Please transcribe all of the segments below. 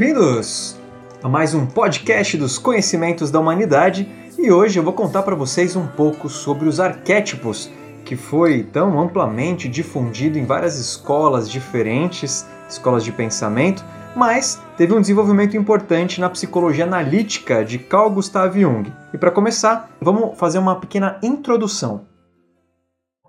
Bem-vindos a mais um podcast dos conhecimentos da humanidade e hoje eu vou contar para vocês um pouco sobre os arquétipos que foi tão amplamente difundido em várias escolas diferentes, escolas de pensamento, mas teve um desenvolvimento importante na psicologia analítica de Carl Gustav Jung. E para começar, vamos fazer uma pequena introdução.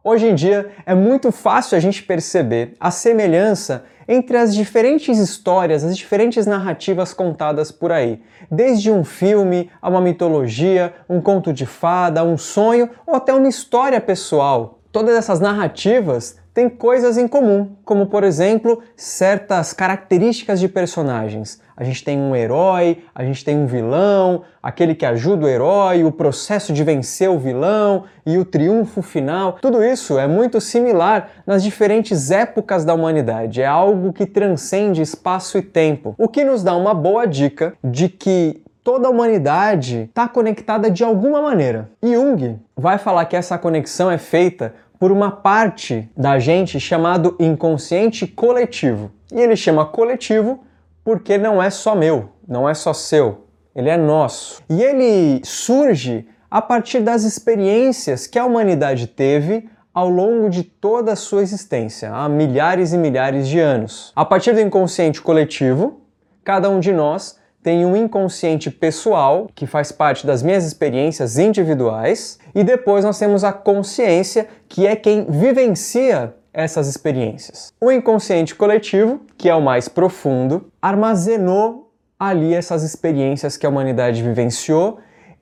Hoje em dia é muito fácil a gente perceber a semelhança entre as diferentes histórias, as diferentes narrativas contadas por aí, desde um filme a uma mitologia, um conto de fada, um sonho ou até uma história pessoal. Todas essas narrativas têm coisas em comum, como por exemplo, certas características de personagens. A gente tem um herói, a gente tem um vilão, aquele que ajuda o herói, o processo de vencer o vilão e o triunfo final. Tudo isso é muito similar nas diferentes épocas da humanidade. É algo que transcende espaço e tempo, o que nos dá uma boa dica de que toda a humanidade está conectada de alguma maneira. Jung vai falar que essa conexão é feita por uma parte da gente chamado inconsciente coletivo. E ele chama coletivo porque não é só meu, não é só seu, ele é nosso. E ele surge a partir das experiências que a humanidade teve ao longo de toda a sua existência, há milhares e milhares de anos. A partir do inconsciente coletivo, cada um de nós tem um inconsciente pessoal, que faz parte das minhas experiências individuais, e depois nós temos a consciência, que é quem vivencia essas experiências. O inconsciente coletivo, que é o mais profundo, armazenou ali essas experiências que a humanidade vivenciou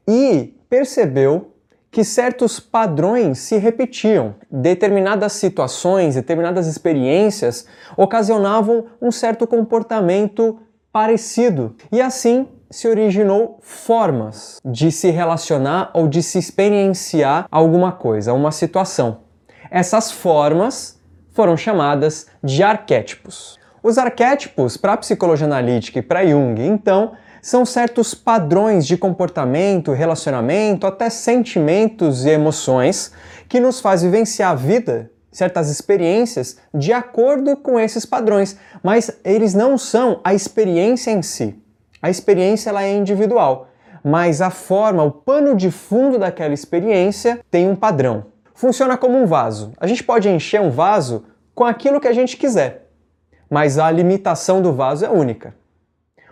e percebeu que certos padrões se repetiam. Determinadas situações, determinadas experiências ocasionavam um certo comportamento parecido. E assim se originou formas de se relacionar ou de se experienciar alguma coisa, uma situação. Essas formas foram chamadas de arquétipos. Os arquétipos, para a psicologia analítica e para Jung, então, são certos padrões de comportamento, relacionamento, até sentimentos e emoções que nos faz vivenciar a vida certas experiências de acordo com esses padrões, mas eles não são a experiência em si. A experiência ela é individual, mas a forma, o pano de fundo daquela experiência tem um padrão. Funciona como um vaso. A gente pode encher um vaso com aquilo que a gente quiser, mas a limitação do vaso é única.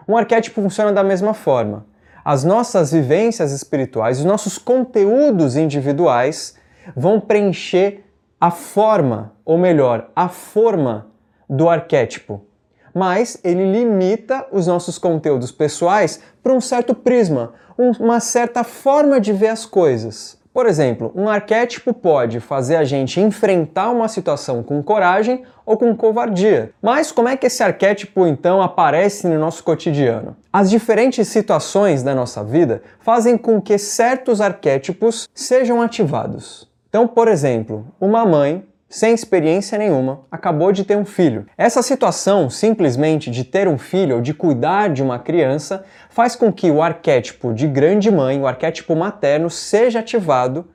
Um arquétipo funciona da mesma forma. As nossas vivências espirituais, os nossos conteúdos individuais vão preencher a forma, ou melhor, a forma do arquétipo, mas ele limita os nossos conteúdos pessoais para um certo prisma, uma certa forma de ver as coisas. Por exemplo, um arquétipo pode fazer a gente enfrentar uma situação com coragem ou com covardia. Mas como é que esse arquétipo então aparece no nosso cotidiano? As diferentes situações da nossa vida fazem com que certos arquétipos sejam ativados. Então, por exemplo, uma mãe sem experiência nenhuma, acabou de ter um filho. Essa situação, simplesmente de ter um filho ou de cuidar de uma criança, faz com que o arquétipo de grande mãe, o arquétipo materno, seja ativado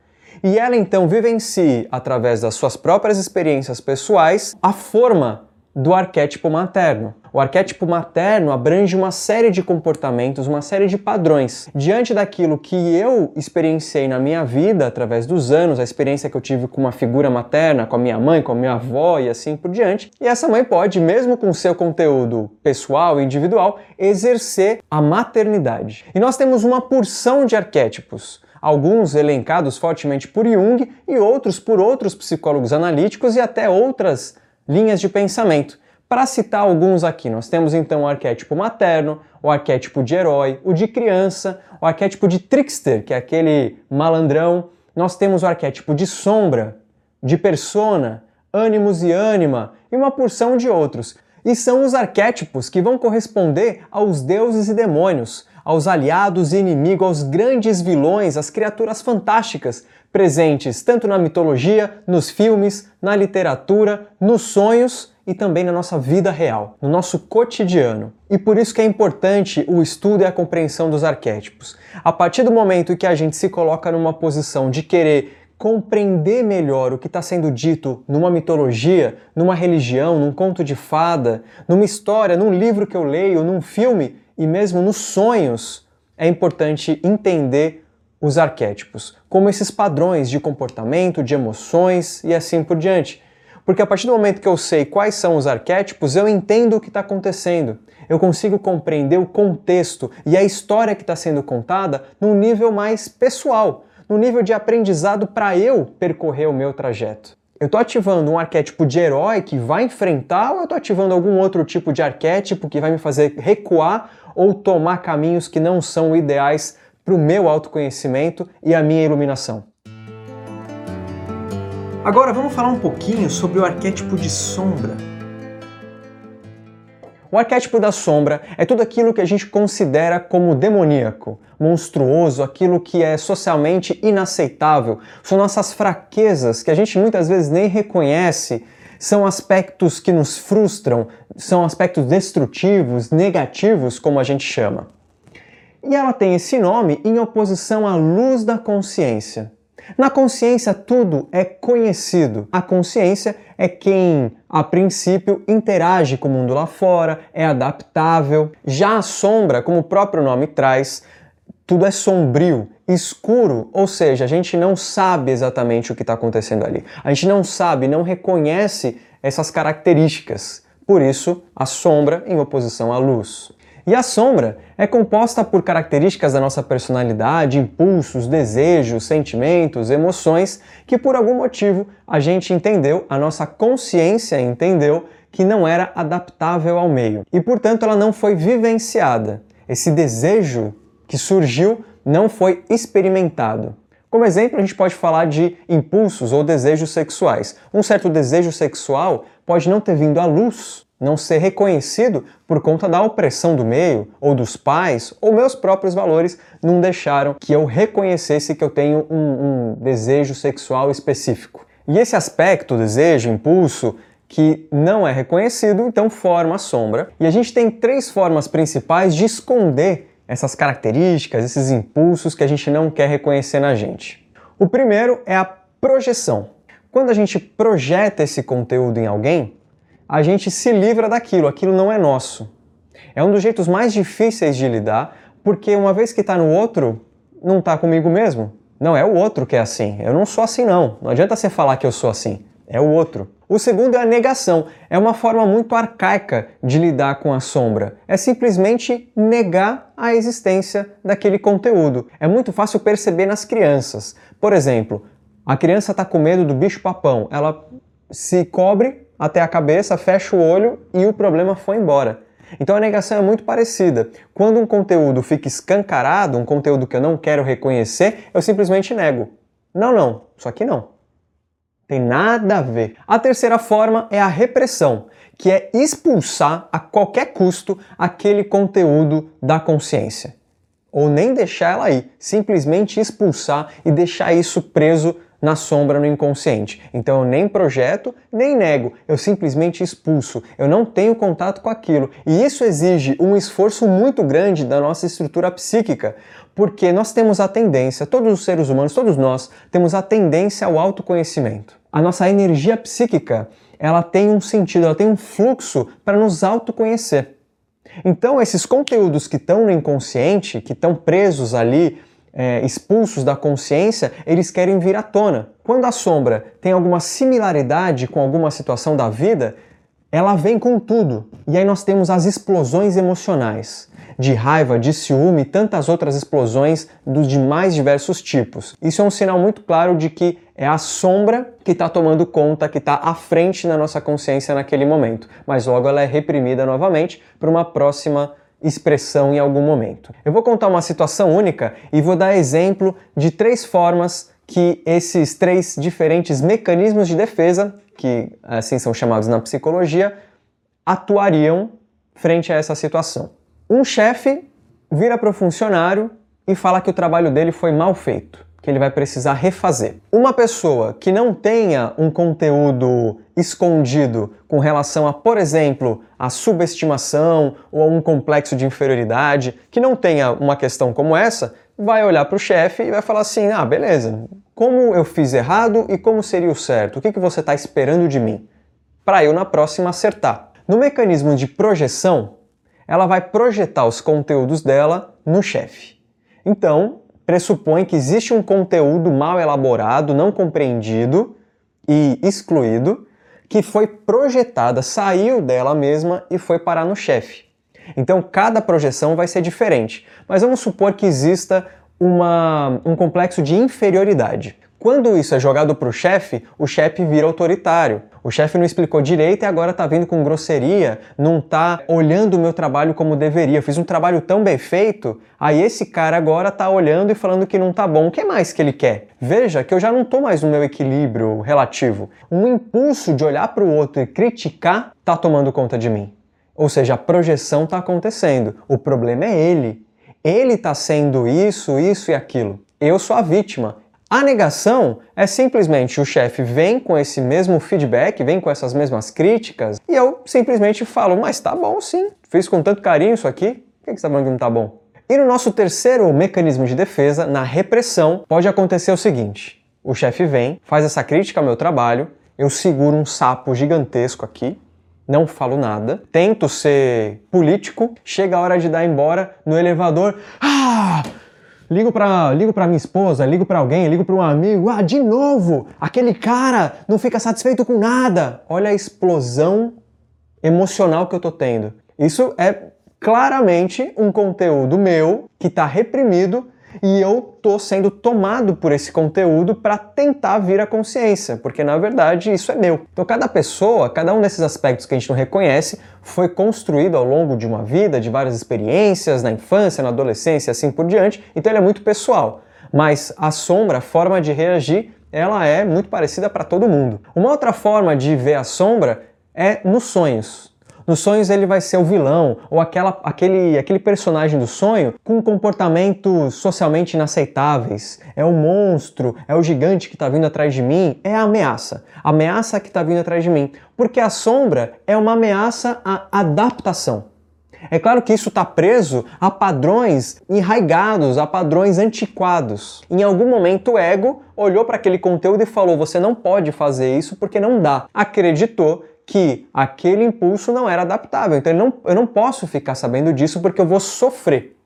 e ela então vivencie, através das suas próprias experiências pessoais, a forma do arquétipo materno. O arquétipo materno abrange uma série de comportamentos, uma série de padrões. Diante daquilo que eu experienciei na minha vida através dos anos, a experiência que eu tive com uma figura materna, com a minha mãe, com a minha avó e assim por diante, e essa mãe pode, mesmo com seu conteúdo pessoal e individual, exercer a maternidade. E nós temos uma porção de arquétipos alguns elencados fortemente por Jung e outros por outros psicólogos analíticos e até outras linhas de pensamento. Para citar alguns aqui, nós temos então o arquétipo materno, o arquétipo de herói, o de criança, o arquétipo de trickster, que é aquele malandrão. Nós temos o arquétipo de sombra, de persona, ânimos e ânima e uma porção de outros. E são os arquétipos que vão corresponder aos deuses e demônios, aos aliados e inimigos, aos grandes vilões, às criaturas fantásticas presentes tanto na mitologia, nos filmes, na literatura, nos sonhos e também na nossa vida real, no nosso cotidiano. E por isso que é importante o estudo e a compreensão dos arquétipos. A partir do momento que a gente se coloca numa posição de querer compreender melhor o que está sendo dito numa mitologia, numa religião, num conto de fada, numa história, num livro que eu leio, num filme e mesmo nos sonhos, é importante entender os arquétipos, como esses padrões de comportamento, de emoções e assim por diante. Porque a partir do momento que eu sei quais são os arquétipos, eu entendo o que está acontecendo. Eu consigo compreender o contexto e a história que está sendo contada num nível mais pessoal, no nível de aprendizado para eu percorrer o meu trajeto. Eu estou ativando um arquétipo de herói que vai enfrentar ou eu estou ativando algum outro tipo de arquétipo que vai me fazer recuar ou tomar caminhos que não são ideais para o meu autoconhecimento e a minha iluminação? Agora vamos falar um pouquinho sobre o arquétipo de sombra. O arquétipo da sombra é tudo aquilo que a gente considera como demoníaco, monstruoso, aquilo que é socialmente inaceitável. São nossas fraquezas que a gente muitas vezes nem reconhece, são aspectos que nos frustram, são aspectos destrutivos, negativos, como a gente chama. E ela tem esse nome em oposição à luz da consciência. Na consciência, tudo é conhecido. A consciência é quem, a princípio, interage com o mundo lá fora, é adaptável. Já a sombra, como o próprio nome traz, tudo é sombrio, escuro, ou seja, a gente não sabe exatamente o que está acontecendo ali. A gente não sabe, não reconhece essas características. Por isso, a sombra em oposição à luz. E a sombra é composta por características da nossa personalidade, impulsos, desejos, sentimentos, emoções que por algum motivo a gente entendeu, a nossa consciência entendeu que não era adaptável ao meio e portanto ela não foi vivenciada. Esse desejo que surgiu não foi experimentado. Como exemplo, a gente pode falar de impulsos ou desejos sexuais. Um certo desejo sexual pode não ter vindo à luz não ser reconhecido por conta da opressão do meio, ou dos pais, ou meus próprios valores não deixaram que eu reconhecesse que eu tenho um, um desejo sexual específico. E esse aspecto, desejo, impulso, que não é reconhecido, então forma a sombra. E a gente tem três formas principais de esconder essas características, esses impulsos que a gente não quer reconhecer na gente. O primeiro é a projeção. Quando a gente projeta esse conteúdo em alguém, a gente se livra daquilo, aquilo não é nosso. É um dos jeitos mais difíceis de lidar, porque uma vez que está no outro, não está comigo mesmo. Não, é o outro que é assim. Eu não sou assim, não. Não adianta você falar que eu sou assim. É o outro. O segundo é a negação. É uma forma muito arcaica de lidar com a sombra. É simplesmente negar a existência daquele conteúdo. É muito fácil perceber nas crianças. Por exemplo, a criança está com medo do bicho-papão. Ela se cobre até a cabeça, fecha o olho e o problema foi embora. Então a negação é muito parecida. Quando um conteúdo fica escancarado, um conteúdo que eu não quero reconhecer, eu simplesmente nego. Não, não, isso aqui não. Tem nada a ver. A terceira forma é a repressão, que é expulsar a qualquer custo aquele conteúdo da consciência. Ou nem deixar ela aí, simplesmente expulsar e deixar isso preso na sombra no inconsciente. Então eu nem projeto, nem nego, eu simplesmente expulso. Eu não tenho contato com aquilo. E isso exige um esforço muito grande da nossa estrutura psíquica, porque nós temos a tendência, todos os seres humanos, todos nós, temos a tendência ao autoconhecimento. A nossa energia psíquica, ela tem um sentido, ela tem um fluxo para nos autoconhecer. Então, esses conteúdos que estão no inconsciente, que estão presos ali é, expulsos da consciência, eles querem vir à tona. Quando a sombra tem alguma similaridade com alguma situação da vida, ela vem com tudo. E aí nós temos as explosões emocionais, de raiva, de ciúme e tantas outras explosões dos de mais diversos tipos. Isso é um sinal muito claro de que é a sombra que está tomando conta, que está à frente na nossa consciência naquele momento. Mas logo ela é reprimida novamente para uma próxima expressão em algum momento. Eu vou contar uma situação única e vou dar exemplo de três formas que esses três diferentes mecanismos de defesa, que assim são chamados na psicologia, atuariam frente a essa situação. Um chefe vira para o funcionário e fala que o trabalho dele foi mal feito que ele vai precisar refazer. Uma pessoa que não tenha um conteúdo escondido com relação a, por exemplo, a subestimação ou a um complexo de inferioridade, que não tenha uma questão como essa, vai olhar para o chefe e vai falar assim: ah, beleza, como eu fiz errado e como seria o certo. O que, que você está esperando de mim? Para eu na próxima acertar. No mecanismo de projeção, ela vai projetar os conteúdos dela no chefe. Então, pressupõe que existe um conteúdo mal elaborado, não compreendido e excluído, que foi projetada, saiu dela mesma e foi parar no chefe. Então, cada projeção vai ser diferente, mas vamos supor que exista uma, um complexo de inferioridade. Quando isso é jogado para o chefe, o chefe vira autoritário. O chefe não explicou direito e agora está vindo com grosseria, não está olhando o meu trabalho como deveria. Eu fiz um trabalho tão bem feito, aí esse cara agora está olhando e falando que não está bom. O que mais que ele quer? Veja que eu já não estou mais no meu equilíbrio relativo. Um impulso de olhar para o outro e criticar está tomando conta de mim. Ou seja, a projeção está acontecendo. O problema é ele. Ele está sendo isso, isso e aquilo. Eu sou a vítima. A negação é simplesmente o chefe vem com esse mesmo feedback, vem com essas mesmas críticas, e eu simplesmente falo, mas tá bom sim, fiz com tanto carinho isso aqui, por que você está falando que não tá bom? E no nosso terceiro mecanismo de defesa, na repressão, pode acontecer o seguinte: o chefe vem, faz essa crítica ao meu trabalho, eu seguro um sapo gigantesco aqui, não falo nada, tento ser político, chega a hora de dar embora no elevador, ah! ligo para ligo para minha esposa, ligo para alguém, ligo para um amigo, ah, de novo, aquele cara não fica satisfeito com nada. Olha a explosão emocional que eu tô tendo. Isso é claramente um conteúdo meu que está reprimido e eu tô sendo tomado por esse conteúdo para tentar vir à consciência, porque na verdade isso é meu. Então cada pessoa, cada um desses aspectos que a gente não reconhece, foi construído ao longo de uma vida, de várias experiências, na infância, na adolescência, assim por diante, então ele é muito pessoal. Mas a sombra, a forma de reagir, ela é muito parecida para todo mundo. Uma outra forma de ver a sombra é nos sonhos. Nos sonhos ele vai ser o vilão ou aquela, aquele, aquele personagem do sonho com comportamentos socialmente inaceitáveis. É o monstro, é o gigante que está vindo atrás de mim, é a ameaça. A ameaça que está vindo atrás de mim. Porque a sombra é uma ameaça à adaptação. É claro que isso está preso a padrões enraigados, a padrões antiquados. Em algum momento o ego olhou para aquele conteúdo e falou: você não pode fazer isso porque não dá. Acreditou que aquele impulso não era adaptável. Então não, eu não posso ficar sabendo disso porque eu vou sofrer.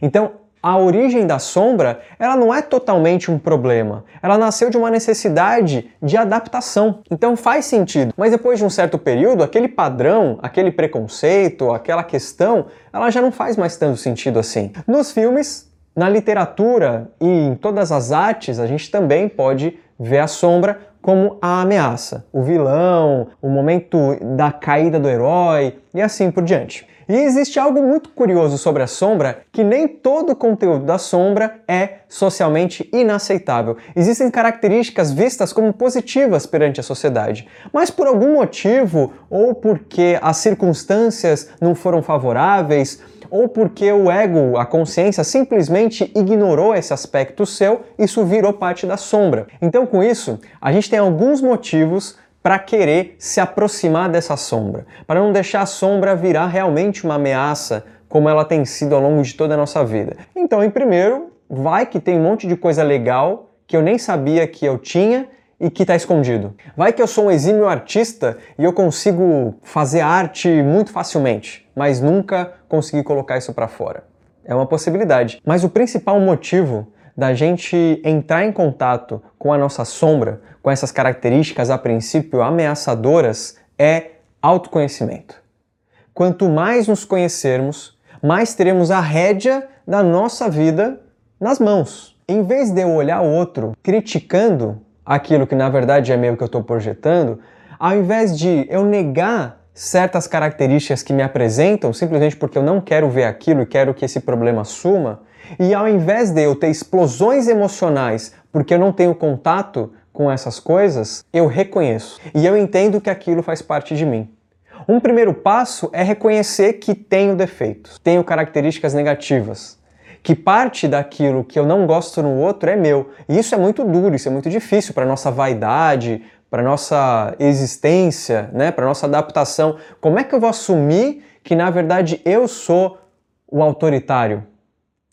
Então a origem da sombra, ela não é totalmente um problema. Ela nasceu de uma necessidade de adaptação. Então faz sentido. Mas depois de um certo período, aquele padrão, aquele preconceito, aquela questão, ela já não faz mais tanto sentido assim. Nos filmes, na literatura e em todas as artes, a gente também pode ver a sombra como a ameaça, o vilão, o momento da caída do herói e assim por diante. E existe algo muito curioso sobre a sombra, que nem todo o conteúdo da sombra é socialmente inaceitável. Existem características vistas como positivas perante a sociedade, mas por algum motivo, ou porque as circunstâncias não foram favoráveis, ou porque o ego, a consciência, simplesmente ignorou esse aspecto seu, isso virou parte da sombra. Então, com isso, a gente tem alguns motivos para querer se aproximar dessa sombra, para não deixar a sombra virar realmente uma ameaça, como ela tem sido ao longo de toda a nossa vida. Então, em primeiro, vai que tem um monte de coisa legal que eu nem sabia que eu tinha e que está escondido. Vai que eu sou um exímio artista e eu consigo fazer arte muito facilmente, mas nunca consegui colocar isso para fora. É uma possibilidade. Mas o principal motivo da gente entrar em contato com a nossa sombra, com essas características a princípio ameaçadoras, é autoconhecimento. Quanto mais nos conhecermos, mais teremos a rédea da nossa vida nas mãos. Em vez de eu olhar o outro criticando aquilo que na verdade é meu que eu estou projetando, ao invés de eu negar certas características que me apresentam simplesmente porque eu não quero ver aquilo e quero que esse problema suma, e ao invés de eu ter explosões emocionais porque eu não tenho contato com essas coisas, eu reconheço e eu entendo que aquilo faz parte de mim. Um primeiro passo é reconhecer que tenho defeitos, tenho características negativas, que parte daquilo que eu não gosto no outro é meu. E isso é muito duro, isso é muito difícil para nossa vaidade, para nossa existência, né, para nossa adaptação. Como é que eu vou assumir que na verdade eu sou o autoritário?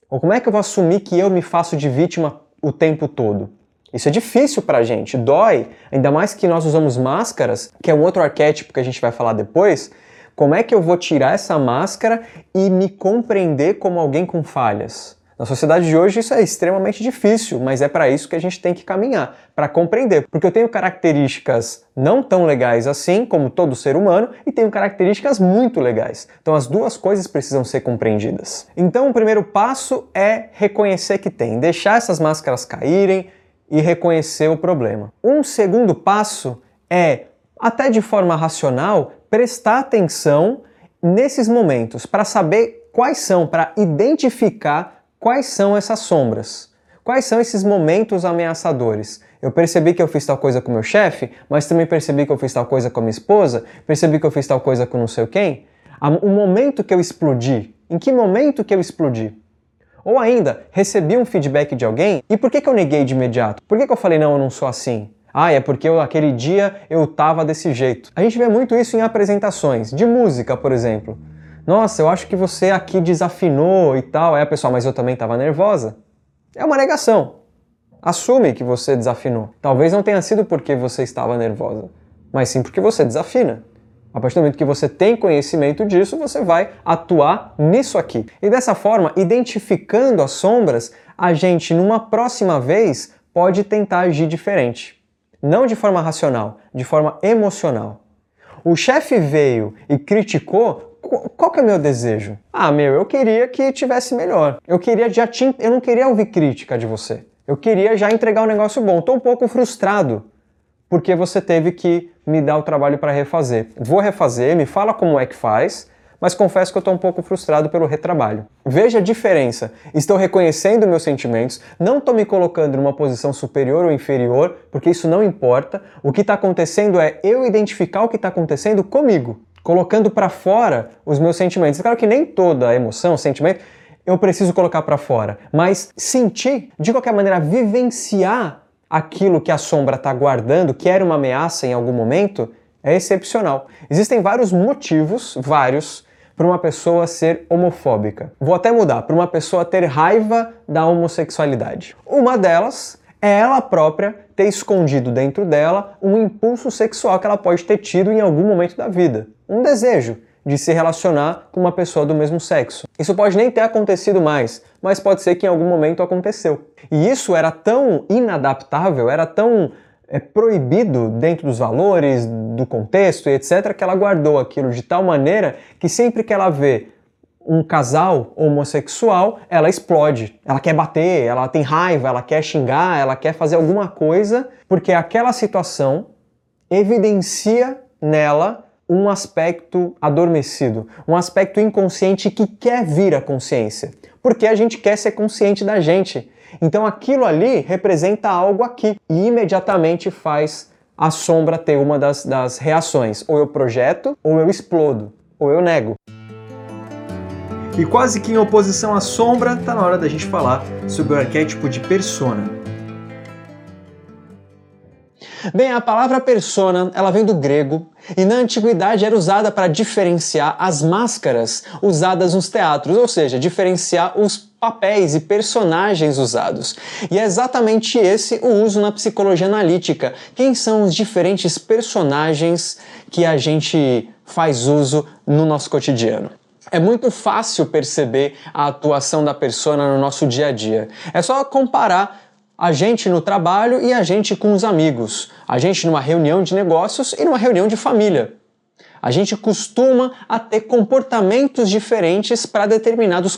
Ou como é que eu vou assumir que eu me faço de vítima o tempo todo? Isso é difícil pra gente, dói, ainda mais que nós usamos máscaras, que é um outro arquétipo que a gente vai falar depois. Como é que eu vou tirar essa máscara e me compreender como alguém com falhas? Na sociedade de hoje isso é extremamente difícil, mas é para isso que a gente tem que caminhar, para compreender, porque eu tenho características não tão legais assim, como todo ser humano, e tenho características muito legais. Então as duas coisas precisam ser compreendidas. Então o primeiro passo é reconhecer que tem, deixar essas máscaras caírem e reconhecer o problema. Um segundo passo é, até de forma racional, prestar atenção nesses momentos para saber quais são, para identificar Quais são essas sombras? Quais são esses momentos ameaçadores? Eu percebi que eu fiz tal coisa com meu chefe, mas também percebi que eu fiz tal coisa com minha esposa, percebi que eu fiz tal coisa com não sei quem. O momento que eu explodi, em que momento que eu explodi? Ou ainda, recebi um feedback de alguém e por que, que eu neguei de imediato? Por que, que eu falei, não, eu não sou assim? Ah, é porque eu, aquele dia eu tava desse jeito. A gente vê muito isso em apresentações, de música, por exemplo. Nossa, eu acho que você aqui desafinou e tal. Aí a pessoa, mas eu também estava nervosa. É uma negação. Assume que você desafinou. Talvez não tenha sido porque você estava nervosa, mas sim porque você desafina. A partir do momento que você tem conhecimento disso, você vai atuar nisso aqui. E dessa forma, identificando as sombras, a gente, numa próxima vez, pode tentar agir diferente. Não de forma racional, de forma emocional. O chefe veio e criticou qual que é o meu desejo? Ah, meu, eu queria que tivesse melhor. Eu queria já te, eu não queria ouvir crítica de você. Eu queria já entregar um negócio bom. Estou um pouco frustrado porque você teve que me dar o trabalho para refazer. Vou refazer, me fala como é que faz, mas confesso que eu estou um pouco frustrado pelo retrabalho. Veja a diferença. Estou reconhecendo meus sentimentos, não estou me colocando numa posição superior ou inferior, porque isso não importa. O que está acontecendo é eu identificar o que está acontecendo comigo colocando para fora os meus sentimentos. É claro que nem toda emoção, sentimento, eu preciso colocar para fora, mas sentir, de qualquer maneira, vivenciar aquilo que a sombra está guardando, que era uma ameaça em algum momento, é excepcional. Existem vários motivos, vários, para uma pessoa ser homofóbica. Vou até mudar, para uma pessoa ter raiva da homossexualidade. Uma delas é ela própria ter escondido dentro dela um impulso sexual que ela pode ter tido em algum momento da vida um desejo de se relacionar com uma pessoa do mesmo sexo. Isso pode nem ter acontecido mais, mas pode ser que em algum momento aconteceu. E isso era tão inadaptável, era tão é, proibido dentro dos valores, do contexto e etc., que ela guardou aquilo de tal maneira que sempre que ela vê um casal homossexual, ela explode. Ela quer bater, ela tem raiva, ela quer xingar, ela quer fazer alguma coisa, porque aquela situação evidencia nela um aspecto adormecido, um aspecto inconsciente que quer vir à consciência, porque a gente quer ser consciente da gente. Então aquilo ali representa algo aqui e imediatamente faz a sombra ter uma das, das reações: ou eu projeto, ou eu explodo, ou eu nego. E quase que em oposição à sombra, está na hora da gente falar sobre o arquétipo de persona. Bem, a palavra persona, ela vem do grego e na antiguidade era usada para diferenciar as máscaras usadas nos teatros, ou seja, diferenciar os papéis e personagens usados. E é exatamente esse o uso na psicologia analítica. Quem são os diferentes personagens que a gente faz uso no nosso cotidiano? É muito fácil perceber a atuação da persona no nosso dia a dia. É só comparar a gente no trabalho e a gente com os amigos, a gente numa reunião de negócios e numa reunião de família. A gente costuma a ter comportamentos diferentes para determinados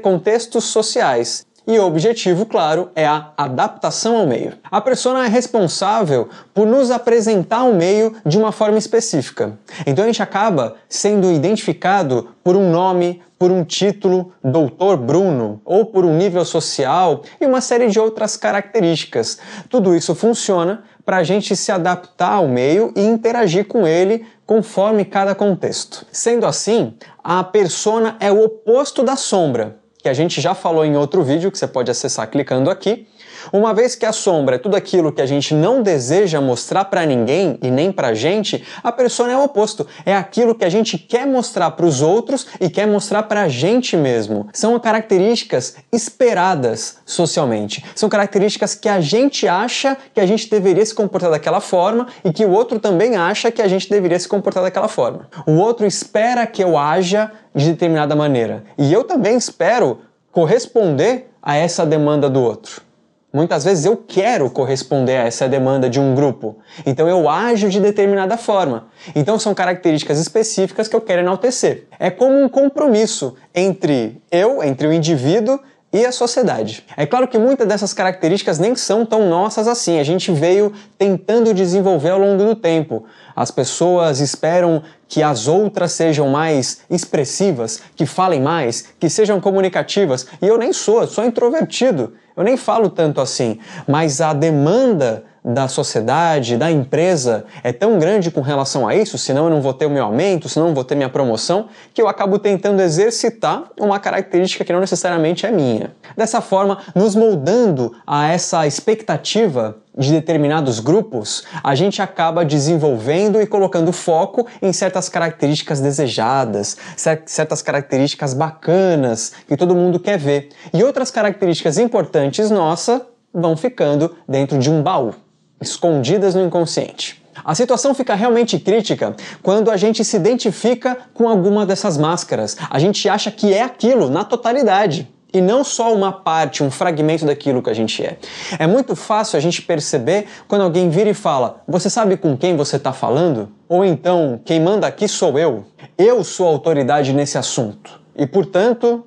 contextos sociais. E o objetivo, claro, é a adaptação ao meio. A persona é responsável por nos apresentar o meio de uma forma específica. Então a gente acaba sendo identificado por um nome, por um título Doutor Bruno, ou por um nível social e uma série de outras características. Tudo isso funciona para a gente se adaptar ao meio e interagir com ele conforme cada contexto. Sendo assim, a persona é o oposto da sombra, que a gente já falou em outro vídeo que você pode acessar clicando aqui. Uma vez que a sombra é tudo aquilo que a gente não deseja mostrar para ninguém e nem pra gente, a persona é o oposto. É aquilo que a gente quer mostrar para os outros e quer mostrar pra gente mesmo. São características esperadas socialmente. São características que a gente acha que a gente deveria se comportar daquela forma e que o outro também acha que a gente deveria se comportar daquela forma. O outro espera que eu haja de determinada maneira e eu também espero corresponder a essa demanda do outro. Muitas vezes eu quero corresponder a essa demanda de um grupo, então eu ajo de determinada forma. Então são características específicas que eu quero enaltecer. É como um compromisso entre eu, entre o indivíduo e a sociedade. É claro que muitas dessas características nem são tão nossas assim, a gente veio tentando desenvolver ao longo do tempo. As pessoas esperam que as outras sejam mais expressivas, que falem mais, que sejam comunicativas, e eu nem sou, sou introvertido. Eu nem falo tanto assim, mas a demanda da sociedade, da empresa é tão grande com relação a isso, senão eu não vou ter o meu aumento, senão eu não vou ter minha promoção, que eu acabo tentando exercitar uma característica que não necessariamente é minha. Dessa forma, nos moldando a essa expectativa de determinados grupos, a gente acaba desenvolvendo e colocando foco em certas características desejadas, certas características bacanas que todo mundo quer ver. E outras características importantes nossa vão ficando dentro de um baú, escondidas no inconsciente. A situação fica realmente crítica quando a gente se identifica com alguma dessas máscaras. A gente acha que é aquilo na totalidade e não só uma parte, um fragmento daquilo que a gente é. É muito fácil a gente perceber quando alguém vira e fala: Você sabe com quem você está falando? Ou então, quem manda aqui sou eu. Eu sou autoridade nesse assunto. E portanto.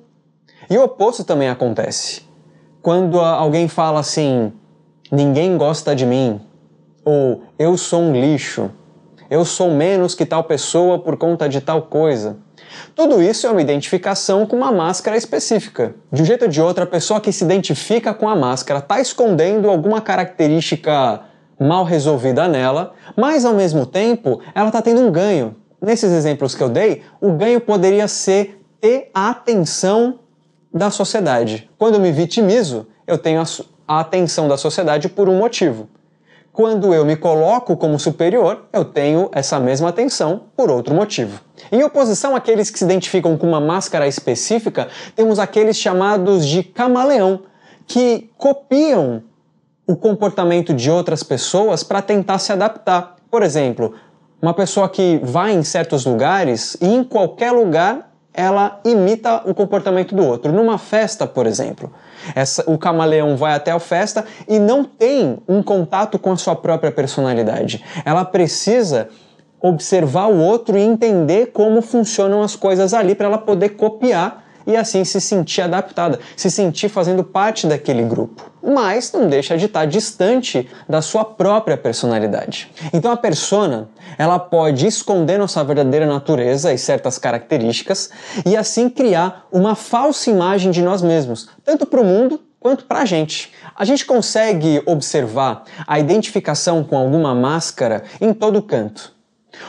E o oposto também acontece. Quando alguém fala assim: Ninguém gosta de mim. Ou eu sou um lixo. Eu sou menos que tal pessoa por conta de tal coisa. Tudo isso é uma identificação com uma máscara específica. De um jeito ou de outro, a pessoa que se identifica com a máscara está escondendo alguma característica mal resolvida nela, mas ao mesmo tempo ela está tendo um ganho. Nesses exemplos que eu dei, o ganho poderia ser ter a atenção da sociedade. Quando eu me vitimizo, eu tenho a atenção da sociedade por um motivo. Quando eu me coloco como superior, eu tenho essa mesma atenção por outro motivo. Em oposição àqueles que se identificam com uma máscara específica, temos aqueles chamados de camaleão, que copiam o comportamento de outras pessoas para tentar se adaptar. Por exemplo, uma pessoa que vai em certos lugares e em qualquer lugar ela imita o comportamento do outro. Numa festa, por exemplo, essa, o camaleão vai até a festa e não tem um contato com a sua própria personalidade. Ela precisa observar o outro e entender como funcionam as coisas ali para ela poder copiar e assim se sentir adaptada, se sentir fazendo parte daquele grupo. Mas não deixa de estar distante da sua própria personalidade. Então a persona, ela pode esconder nossa verdadeira natureza e certas características e assim criar uma falsa imagem de nós mesmos, tanto para o mundo quanto para a gente. A gente consegue observar a identificação com alguma máscara em todo canto.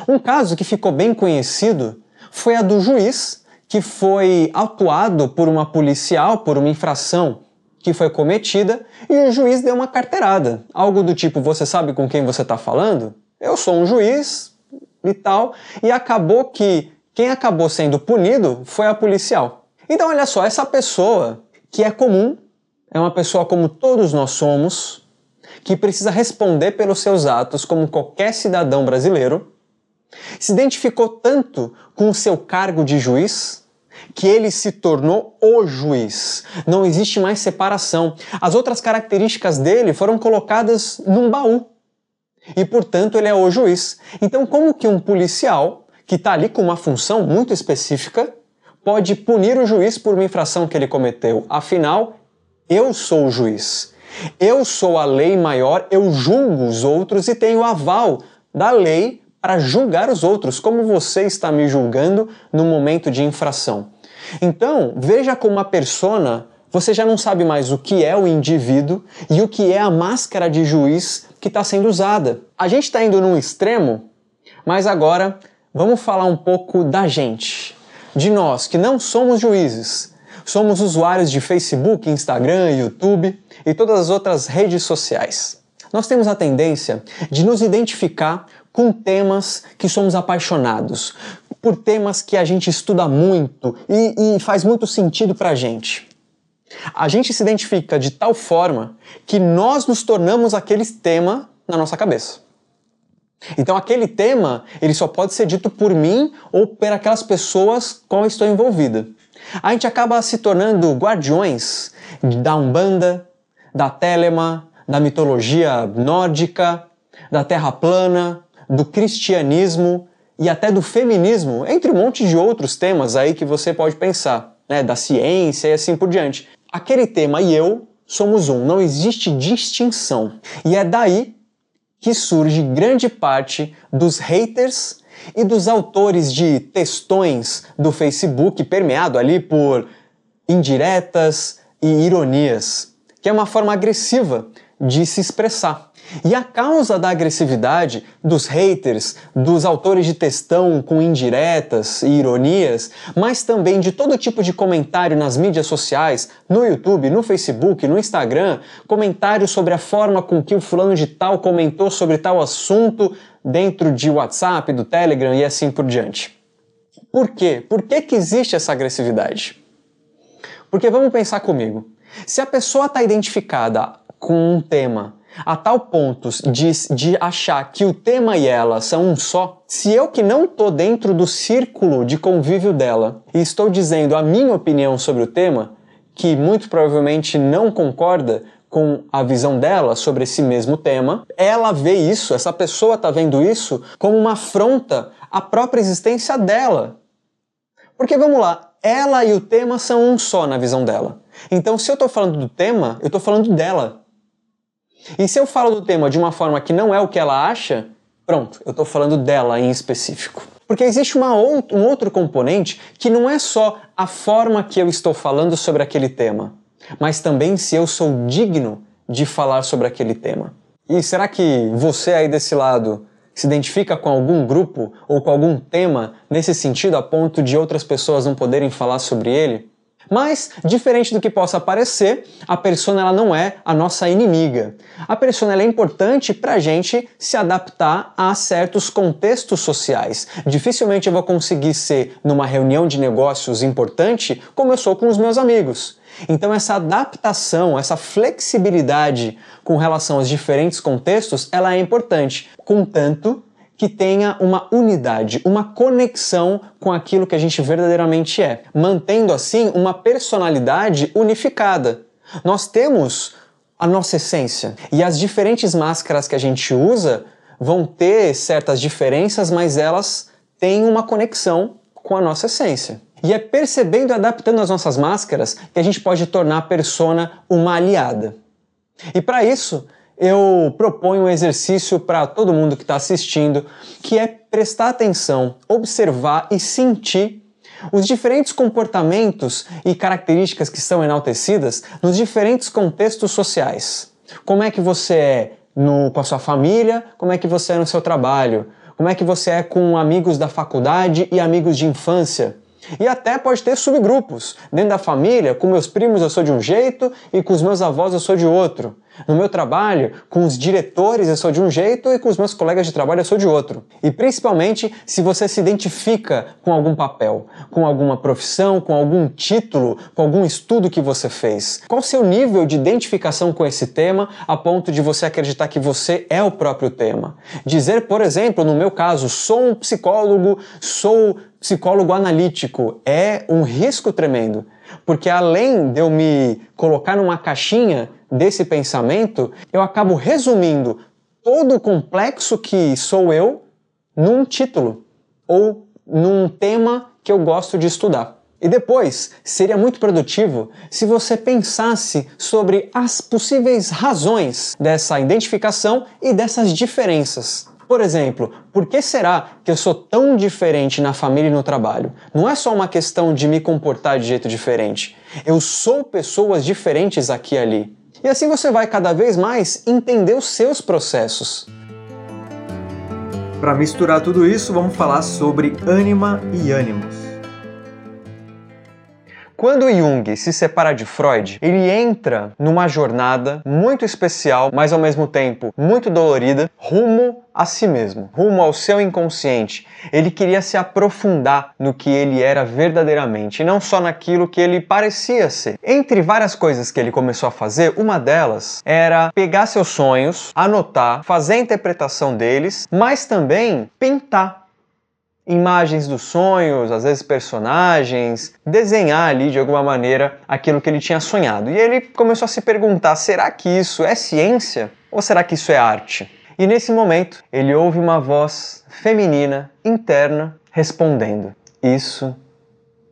Um caso que ficou bem conhecido foi a do juiz que foi atuado por uma policial por uma infração que foi cometida e o juiz deu uma carteirada. Algo do tipo: Você sabe com quem você está falando? Eu sou um juiz e tal. E acabou que quem acabou sendo punido foi a policial. Então, olha só, essa pessoa que é comum, é uma pessoa como todos nós somos, que precisa responder pelos seus atos como qualquer cidadão brasileiro, se identificou tanto com o seu cargo de juiz que ele se tornou o juiz. Não existe mais separação. As outras características dele foram colocadas num baú. E, portanto, ele é o juiz. Então, como que um policial, que está ali com uma função muito específica, pode punir o juiz por uma infração que ele cometeu? Afinal, eu sou o juiz. Eu sou a lei maior, eu julgo os outros e tenho aval da lei para julgar os outros, como você está me julgando no momento de infração. Então, veja como a persona, você já não sabe mais o que é o indivíduo e o que é a máscara de juiz que está sendo usada. A gente está indo num extremo, mas agora vamos falar um pouco da gente, de nós que não somos juízes. somos usuários de Facebook, Instagram, YouTube e todas as outras redes sociais. Nós temos a tendência de nos identificar com temas que somos apaixonados, por temas que a gente estuda muito e, e faz muito sentido para a gente. A gente se identifica de tal forma que nós nos tornamos aquele tema na nossa cabeça. Então aquele tema, ele só pode ser dito por mim ou por aquelas pessoas com quem estou envolvida. A gente acaba se tornando guardiões da Umbanda, da Telema, da mitologia nórdica, da Terra plana, do cristianismo e até do feminismo, entre um monte de outros temas aí que você pode pensar, né, da ciência e assim por diante. Aquele tema e eu somos um, não existe distinção. E é daí que surge grande parte dos haters e dos autores de textões do Facebook, permeado ali por indiretas e ironias, que é uma forma agressiva de se expressar. E a causa da agressividade dos haters, dos autores de textão com indiretas e ironias, mas também de todo tipo de comentário nas mídias sociais, no YouTube, no Facebook, no Instagram, comentários sobre a forma com que o fulano de tal comentou sobre tal assunto dentro de WhatsApp, do Telegram e assim por diante. Por quê? Por que, que existe essa agressividade? Porque vamos pensar comigo. Se a pessoa está identificada com um tema a tal ponto de, de achar que o tema e ela são um só, se eu que não estou dentro do círculo de convívio dela e estou dizendo a minha opinião sobre o tema, que muito provavelmente não concorda com a visão dela sobre esse mesmo tema, ela vê isso, essa pessoa está vendo isso como uma afronta à própria existência dela. Porque vamos lá, ela e o tema são um só na visão dela. Então, se eu estou falando do tema, eu estou falando dela. E se eu falo do tema de uma forma que não é o que ela acha, pronto, eu estou falando dela em específico. Porque existe uma um outro componente que não é só a forma que eu estou falando sobre aquele tema, mas também se eu sou digno de falar sobre aquele tema. E será que você aí desse lado se identifica com algum grupo ou com algum tema nesse sentido a ponto de outras pessoas não poderem falar sobre ele? Mas, diferente do que possa parecer, a persona ela não é a nossa inimiga. A persona é importante para a gente se adaptar a certos contextos sociais. Dificilmente eu vou conseguir ser numa reunião de negócios importante como eu sou com os meus amigos. Então essa adaptação, essa flexibilidade com relação aos diferentes contextos, ela é importante, contanto que tenha uma unidade, uma conexão com aquilo que a gente verdadeiramente é, mantendo assim uma personalidade unificada. Nós temos a nossa essência e as diferentes máscaras que a gente usa vão ter certas diferenças, mas elas têm uma conexão com a nossa essência. E é percebendo e adaptando as nossas máscaras que a gente pode tornar a persona uma aliada. E para isso, eu proponho um exercício para todo mundo que está assistindo, que é prestar atenção, observar e sentir os diferentes comportamentos e características que são enaltecidas nos diferentes contextos sociais. Como é que você é no, com a sua família, como é que você é no seu trabalho, como é que você é com amigos da faculdade e amigos de infância. E até pode ter subgrupos. Dentro da família, com meus primos eu sou de um jeito e com os meus avós eu sou de outro. No meu trabalho, com os diretores eu sou de um jeito e com os meus colegas de trabalho eu sou de outro. E principalmente se você se identifica com algum papel, com alguma profissão, com algum título, com algum estudo que você fez. Qual o seu nível de identificação com esse tema a ponto de você acreditar que você é o próprio tema? Dizer, por exemplo, no meu caso, sou um psicólogo, sou psicólogo analítico é um risco tremendo, porque além de eu me colocar numa caixinha desse pensamento, eu acabo resumindo todo o complexo que sou eu num título ou num tema que eu gosto de estudar. E depois, seria muito produtivo se você pensasse sobre as possíveis razões dessa identificação e dessas diferenças. Por exemplo, por que será que eu sou tão diferente na família e no trabalho? Não é só uma questão de me comportar de jeito diferente. Eu sou pessoas diferentes aqui e ali. E assim você vai cada vez mais entender os seus processos. Para misturar tudo isso, vamos falar sobre ânima e ânimos. Quando Jung se separa de Freud, ele entra numa jornada muito especial, mas ao mesmo tempo muito dolorida, rumo a si mesmo, rumo ao seu inconsciente. Ele queria se aprofundar no que ele era verdadeiramente, não só naquilo que ele parecia ser. Entre várias coisas que ele começou a fazer, uma delas era pegar seus sonhos, anotar, fazer a interpretação deles, mas também pintar imagens dos sonhos, às vezes personagens, desenhar ali de alguma maneira aquilo que ele tinha sonhado. E ele começou a se perguntar: será que isso é ciência ou será que isso é arte? E nesse momento ele ouve uma voz feminina interna respondendo: Isso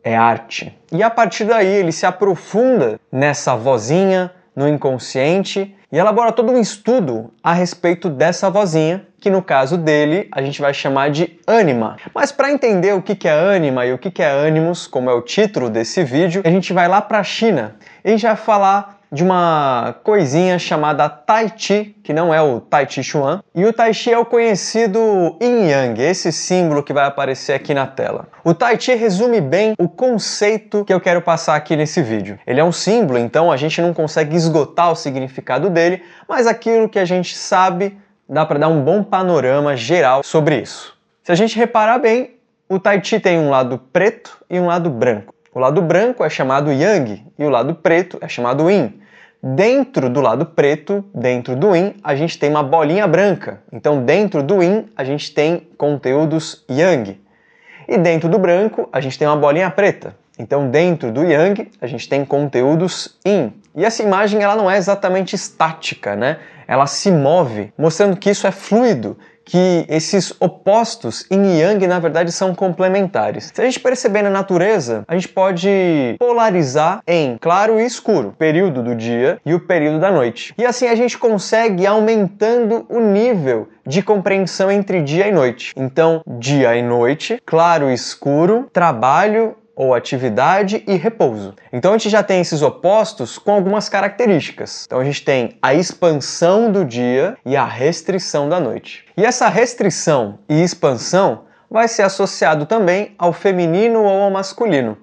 é arte. E a partir daí ele se aprofunda nessa vozinha, no inconsciente e elabora todo um estudo a respeito dessa vozinha, que no caso dele a gente vai chamar de ânima. Mas para entender o que é ânima e o que é ânimos, como é o título desse vídeo, a gente vai lá para a China e vai falar de uma coisinha chamada Tai Chi, que não é o Tai Chi Chuan. E o Tai Chi é o conhecido Yin Yang, esse símbolo que vai aparecer aqui na tela. O Tai Chi resume bem o conceito que eu quero passar aqui nesse vídeo. Ele é um símbolo, então a gente não consegue esgotar o significado dele, mas aquilo que a gente sabe dá para dar um bom panorama geral sobre isso. Se a gente reparar bem, o Tai Chi tem um lado preto e um lado branco. O lado branco é chamado Yang e o lado preto é chamado Yin. Dentro do lado preto, dentro do Yin, a gente tem uma bolinha branca. Então, dentro do Yin, a gente tem conteúdos Yang. E dentro do branco, a gente tem uma bolinha preta. Então, dentro do Yang, a gente tem conteúdos Yin. E essa imagem ela não é exatamente estática, né? Ela se move, mostrando que isso é fluido, que esses opostos yin e yang na verdade são complementares. Se a gente perceber na natureza, a gente pode polarizar em claro e escuro, período do dia e o período da noite. E assim a gente consegue aumentando o nível de compreensão entre dia e noite. Então, dia e noite, claro e escuro, trabalho ou atividade e repouso. Então a gente já tem esses opostos com algumas características. Então a gente tem a expansão do dia e a restrição da noite. E essa restrição e expansão vai ser associado também ao feminino ou ao masculino,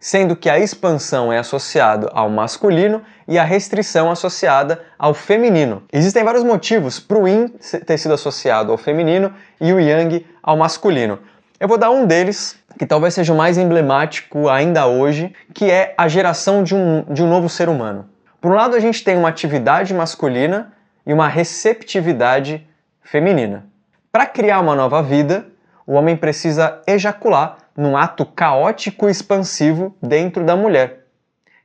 sendo que a expansão é associado ao masculino e a restrição associada ao feminino. Existem vários motivos para o yin ter sido associado ao feminino e o yang ao masculino. Eu vou dar um deles, que talvez seja o mais emblemático ainda hoje, que é a geração de um, de um novo ser humano. Por um lado, a gente tem uma atividade masculina e uma receptividade feminina. Para criar uma nova vida, o homem precisa ejacular num ato caótico e expansivo dentro da mulher,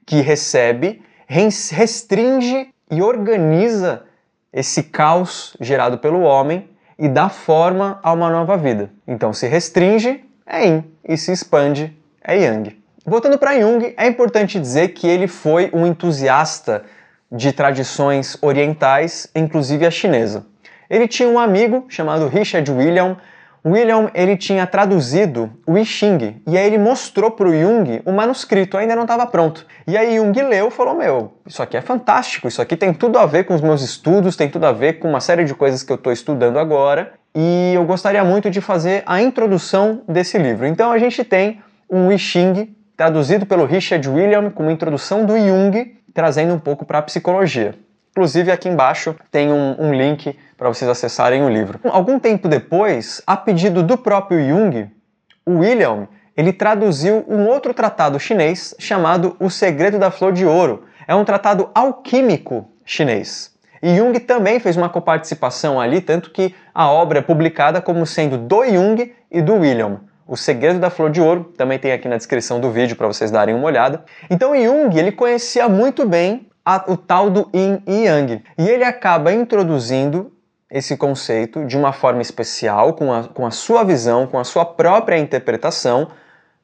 que recebe, restringe e organiza esse caos gerado pelo homem e dá forma a uma nova vida. Então, se restringe, é Yin, e se expande, é Yang. Voltando para Jung, é importante dizer que ele foi um entusiasta de tradições orientais, inclusive a chinesa. Ele tinha um amigo chamado Richard William William ele tinha traduzido o I Ching e aí ele mostrou para o Jung o manuscrito, ainda não estava pronto. E aí Jung leu e falou: Meu, isso aqui é fantástico, isso aqui tem tudo a ver com os meus estudos, tem tudo a ver com uma série de coisas que eu estou estudando agora e eu gostaria muito de fazer a introdução desse livro. Então a gente tem um I Ching traduzido pelo Richard William com uma introdução do Jung, trazendo um pouco para a psicologia. Inclusive aqui embaixo tem um, um link para vocês acessarem o livro. Algum tempo depois, a pedido do próprio Jung, o William ele traduziu um outro tratado chinês chamado O Segredo da Flor de Ouro. É um tratado alquímico chinês. E Jung também fez uma coparticipação ali, tanto que a obra é publicada como sendo do Jung e do William. O Segredo da Flor de Ouro também tem aqui na descrição do vídeo para vocês darem uma olhada. Então Jung ele conhecia muito bem a, o tal do Yin e Yang e ele acaba introduzindo esse conceito de uma forma especial, com a, com a sua visão, com a sua própria interpretação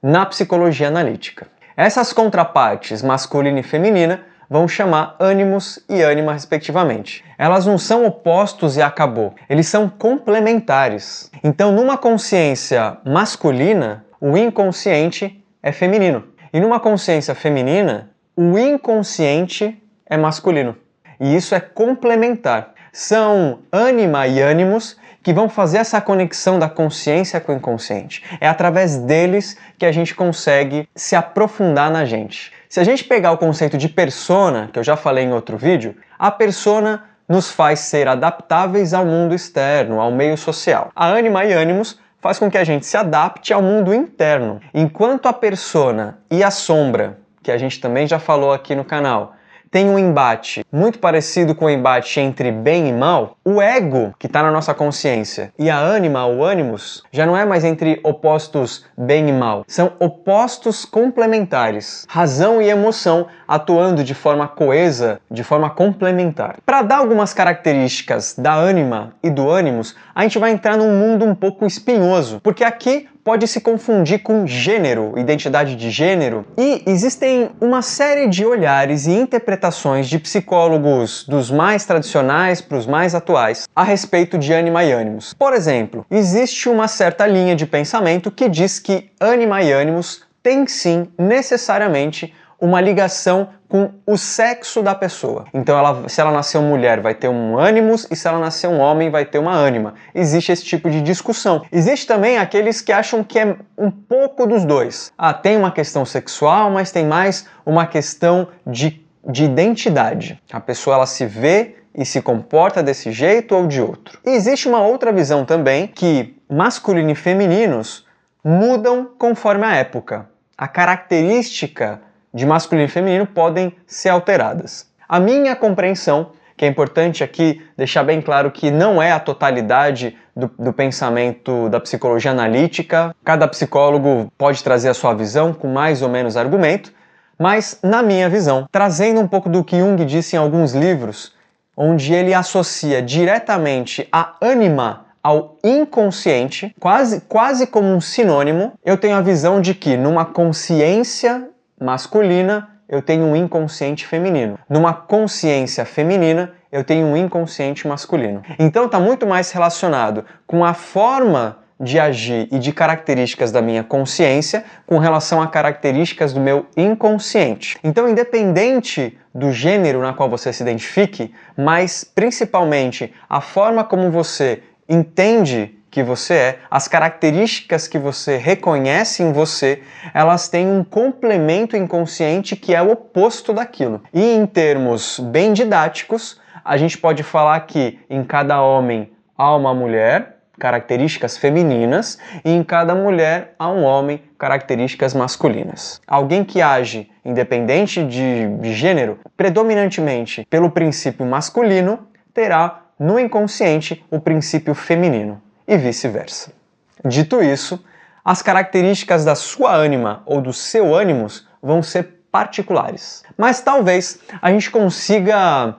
na psicologia analítica. Essas contrapartes, masculina e feminina, vão chamar ânimos e ânima, respectivamente. Elas não são opostos e acabou, eles são complementares. Então, numa consciência masculina, o inconsciente é feminino. E numa consciência feminina, o inconsciente é masculino. E isso é complementar. São ânima e ânimos que vão fazer essa conexão da consciência com o inconsciente. É através deles que a gente consegue se aprofundar na gente. Se a gente pegar o conceito de persona, que eu já falei em outro vídeo, a persona nos faz ser adaptáveis ao mundo externo, ao meio social. A ânima e ânimos faz com que a gente se adapte ao mundo interno. Enquanto a persona e a sombra, que a gente também já falou aqui no canal, tem um embate muito parecido com o embate entre bem e mal, o ego, que está na nossa consciência, e a ânima, o ânimos, já não é mais entre opostos bem e mal. São opostos complementares. Razão e emoção atuando de forma coesa, de forma complementar. Para dar algumas características da ânima e do ânimos, a gente vai entrar num mundo um pouco espinhoso, porque aqui pode se confundir com gênero, identidade de gênero, e existem uma série de olhares e interpretações de psicólogos dos mais tradicionais para os mais atuais a respeito de ânima e ânimos. Por exemplo, existe uma certa linha de pensamento que diz que ânima e ânimos tem sim necessariamente uma ligação com o sexo da pessoa. Então, ela, se ela nasceu mulher, vai ter um ânimos, e se ela nascer um homem, vai ter uma ânima. Existe esse tipo de discussão. Existe também aqueles que acham que é um pouco dos dois. Ah, tem uma questão sexual, mas tem mais uma questão de, de identidade. A pessoa ela se vê e se comporta desse jeito ou de outro. E existe uma outra visão também que masculino e femininos mudam conforme a época. A característica de masculino e feminino podem ser alteradas. A minha compreensão, que é importante aqui deixar bem claro que não é a totalidade do, do, pensamento da psicologia analítica, cada psicólogo pode trazer a sua visão com mais ou menos argumento, mas na minha visão, trazendo um pouco do que Jung disse em alguns livros, onde ele associa diretamente a ânima ao inconsciente, quase, quase como um sinônimo, eu tenho a visão de que numa consciência masculina, eu tenho um inconsciente feminino. Numa consciência feminina, eu tenho um inconsciente masculino. Então está muito mais relacionado com a forma de agir e de características da minha consciência com relação a características do meu inconsciente. Então, independente do gênero na qual você se identifique, mas principalmente a forma como você entende que você é, as características que você reconhece em você, elas têm um complemento inconsciente que é o oposto daquilo. E em termos bem didáticos, a gente pode falar que em cada homem há uma mulher, características femininas, e em cada mulher há um homem, características masculinas. Alguém que age independente de, gênero, predominantemente pelo princípio masculino, terá no inconsciente o princípio feminino e vice-versa. Dito isso, as características da sua ânima ou do seu ânimos vão ser particulares. Mas talvez a gente consiga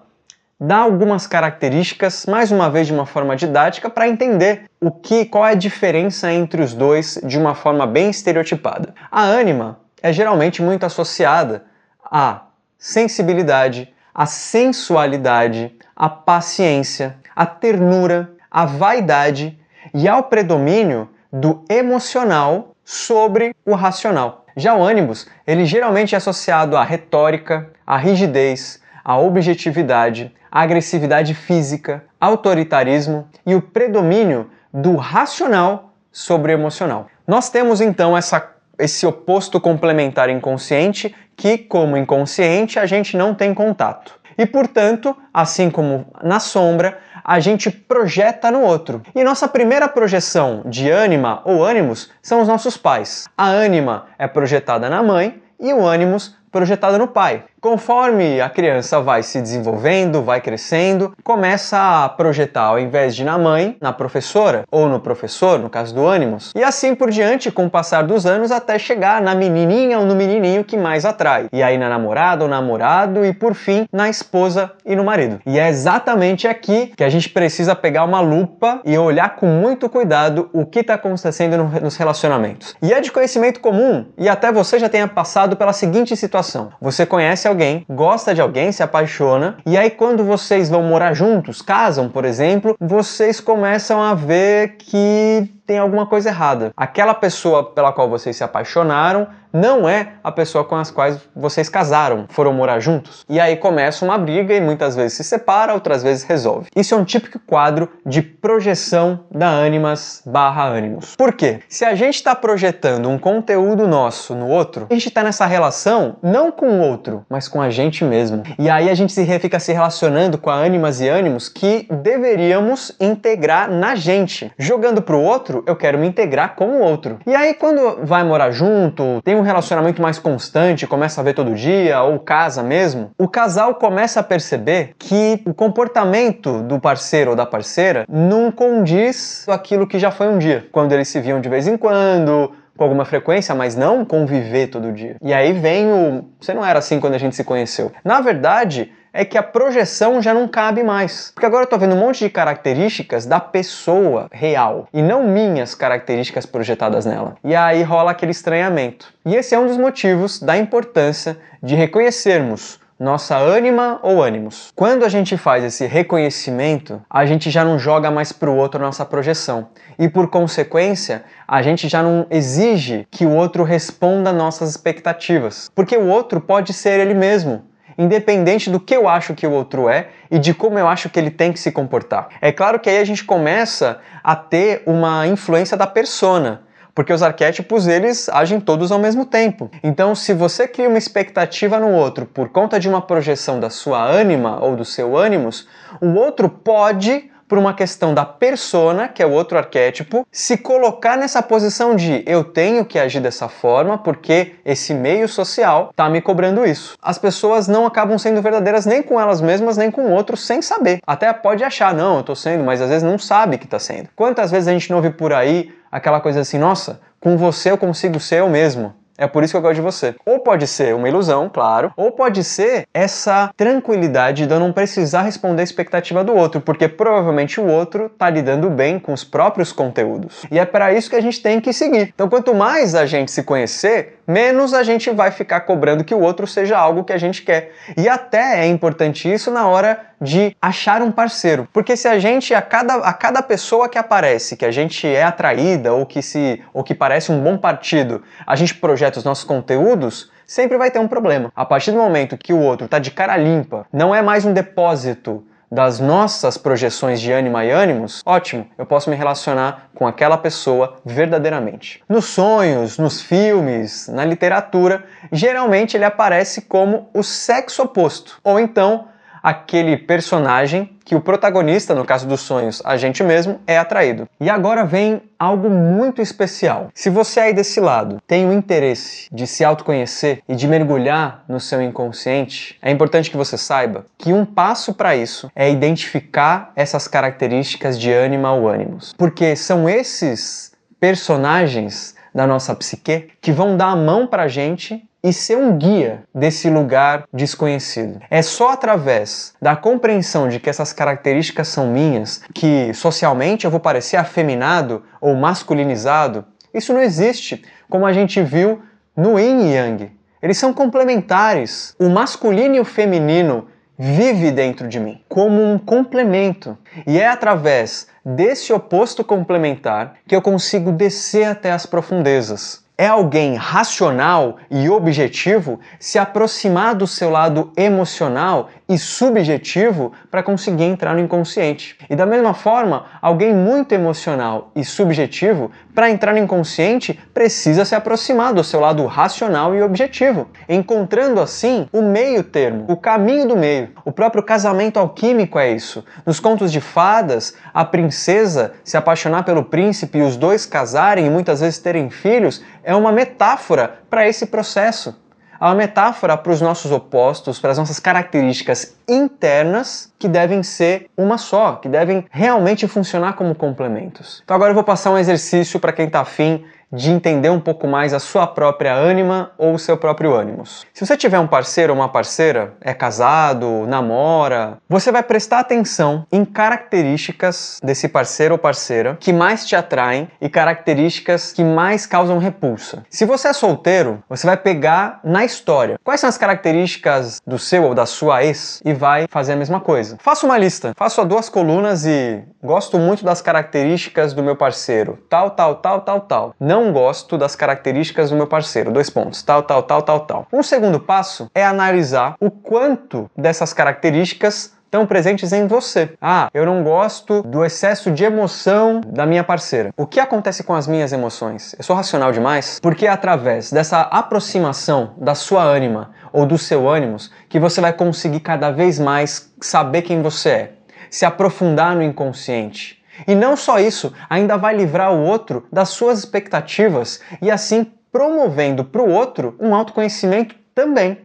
dar algumas características, mais uma vez de uma forma didática, para entender o que, qual é a diferença entre os dois de uma forma bem estereotipada. A ânima é geralmente muito associada à sensibilidade, à sensualidade, à paciência, à ternura, à vaidade e ao predomínio do emocional sobre o racional. Já o ânimos, ele geralmente é associado à retórica, à rigidez, à objetividade, à agressividade física, autoritarismo e o predomínio do racional sobre o emocional. Nós temos então essa, esse oposto complementar inconsciente que, como inconsciente, a gente não tem contato. E, portanto, assim como na sombra, a gente projeta no outro. E nossa primeira projeção de ânima ou ânimos são os nossos pais. A ânima é projetada na mãe e o ânimos projetada no pai. Conforme a criança vai se desenvolvendo, vai crescendo, começa a projetar, ao invés de na mãe, na professora ou no professor, no caso do ânimos, e assim por diante com o passar dos anos até chegar na menininha ou no menininho que mais atrai, e aí na namorada ou namorado e por fim na esposa e no marido. E é exatamente aqui que a gente precisa pegar uma lupa e olhar com muito cuidado o que está acontecendo nos relacionamentos. E é de conhecimento comum, e até você já tenha passado pela seguinte situação: você conhece alguém, gosta de alguém, se apaixona, e aí quando vocês vão morar juntos, casam, por exemplo, vocês começam a ver que tem alguma coisa errada. Aquela pessoa pela qual vocês se apaixonaram não é a pessoa com as quais vocês casaram, foram morar juntos. E aí começa uma briga e muitas vezes se separa, outras vezes resolve. Isso é um típico quadro de projeção da ânimas barra ânimos. Por quê? Se a gente está projetando um conteúdo nosso no outro, a gente está nessa relação não com o outro, mas com a gente mesmo. E aí a gente se fica se relacionando com a ânimas e ânimos que deveríamos integrar na gente. Jogando pro outro, eu quero me integrar com o outro. E aí quando vai morar junto, tem um relacionamento mais constante, começa a ver todo dia, ou casa mesmo, o casal começa a perceber que o comportamento do parceiro ou da parceira não condiz aquilo que já foi um dia. Quando eles se viam de vez em quando, com alguma frequência, mas não conviver todo dia. E aí vem o. Você não era assim quando a gente se conheceu. Na verdade, é que a projeção já não cabe mais. Porque agora eu tô vendo um monte de características da pessoa real e não minhas características projetadas nela. E aí rola aquele estranhamento. E esse é um dos motivos da importância de reconhecermos nossa ânima ou ânimos. Quando a gente faz esse reconhecimento, a gente já não joga mais para o outro nossa projeção. E por consequência, a gente já não exige que o outro responda nossas expectativas. Porque o outro pode ser ele mesmo independente do que eu acho que o outro é e de como eu acho que ele tem que se comportar. É claro que aí a gente começa a ter uma influência da persona, porque os arquétipos eles agem todos ao mesmo tempo. Então, se você cria uma expectativa no outro por conta de uma projeção da sua ânima ou do seu ânimos, o outro pode por uma questão da persona, que é o outro arquétipo, se colocar nessa posição de eu tenho que agir dessa forma porque esse meio social tá me cobrando isso. As pessoas não acabam sendo verdadeiras nem com elas mesmas, nem com o outro sem saber. Até pode achar, não, eu tô sendo, mas às vezes não sabe que tá sendo. Quantas vezes a gente não ouve por aí aquela coisa assim, nossa, com você eu consigo ser eu mesmo. É por isso que eu gosto de você. Ou pode ser uma ilusão, claro, ou pode ser essa tranquilidade de eu não precisar responder a expectativa do outro, porque provavelmente o outro tá lidando bem com os próprios conteúdos. E é para isso que a gente tem que seguir. Então, quanto mais a gente se conhecer, menos a gente vai ficar cobrando que o outro seja algo que a gente quer. E até é importante isso na hora de achar um parceiro. Porque se a gente, a cada, a cada pessoa que aparece, que a gente é atraída ou que, se, ou que parece um bom partido, a gente projeta os nossos conteúdos, sempre vai ter um problema. A partir do momento que o outro está de cara limpa, não é mais um depósito das nossas projeções de ânima e ânimos, ótimo, eu posso me relacionar com aquela pessoa verdadeiramente. Nos sonhos, nos filmes, na literatura, geralmente ele aparece como o sexo oposto, ou então aquele personagem que o protagonista, no caso dos sonhos, a gente mesmo, é atraído. E agora vem algo muito especial. Se você aí desse lado tem o interesse de se autoconhecer e de mergulhar no seu inconsciente, é importante que você saiba que um passo para isso é identificar essas características de ânima ou ânimos. Porque são esses personagens da nossa psique que vão dar a mão para a gente e ser um guia desse lugar desconhecido. É só através da compreensão de que essas características são minhas que socialmente eu vou parecer afeminado ou masculinizado. Isso não existe, como a gente viu no Yin e Yang. Eles são complementares. O masculino e o feminino vive dentro de mim como um complemento. E é através desse oposto complementar que eu consigo descer até as profundezas é alguém racional e objetivo se aproximar do seu lado emocional e subjetivo para conseguir entrar no inconsciente. E da mesma forma, alguém muito emocional e subjetivo para entrar no inconsciente precisa se aproximar do seu lado racional e objetivo, encontrando assim o meio termo, o caminho do meio. O próprio casamento alquímico é isso. Nos contos de fadas, a princesa se apaixonar pelo príncipe e os dois casarem e muitas vezes terem filhos é uma metáfora para esse processo. É uma metáfora para os nossos opostos, para as nossas características internas que devem ser uma só, que devem realmente funcionar como complementos. Então agora eu vou passar um exercício para quem está afim de entender um pouco mais a sua própria ânima ou o seu próprio ânimos. Se você tiver um parceiro ou uma parceira, é casado, namora, você vai prestar atenção em características desse parceiro ou parceira que mais te atraem e características que mais causam repulsa. Se você é solteiro, você vai pegar na história quais são as características do seu ou da sua ex e vai fazer a mesma coisa. Faça uma lista, faça duas colunas e gosto muito das características do meu parceiro, tal, tal, tal, tal, tal. Não gosto das características do meu parceiro, dois pontos, tal, tal, tal, tal, tal. Um segundo passo é analisar o quanto dessas características estão presentes em você. Ah, eu não gosto do excesso de emoção da minha parceira. O que acontece com as minhas emoções? Eu sou racional demais? Porque é através dessa aproximação da sua ânima ou do seu ânimos que você vai conseguir cada vez mais saber quem você é, se aprofundar no inconsciente. E não só isso, ainda vai livrar o outro das suas expectativas e assim promovendo para o outro um autoconhecimento também.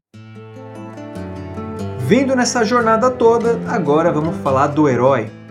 Vindo nessa jornada toda, agora vamos falar do herói.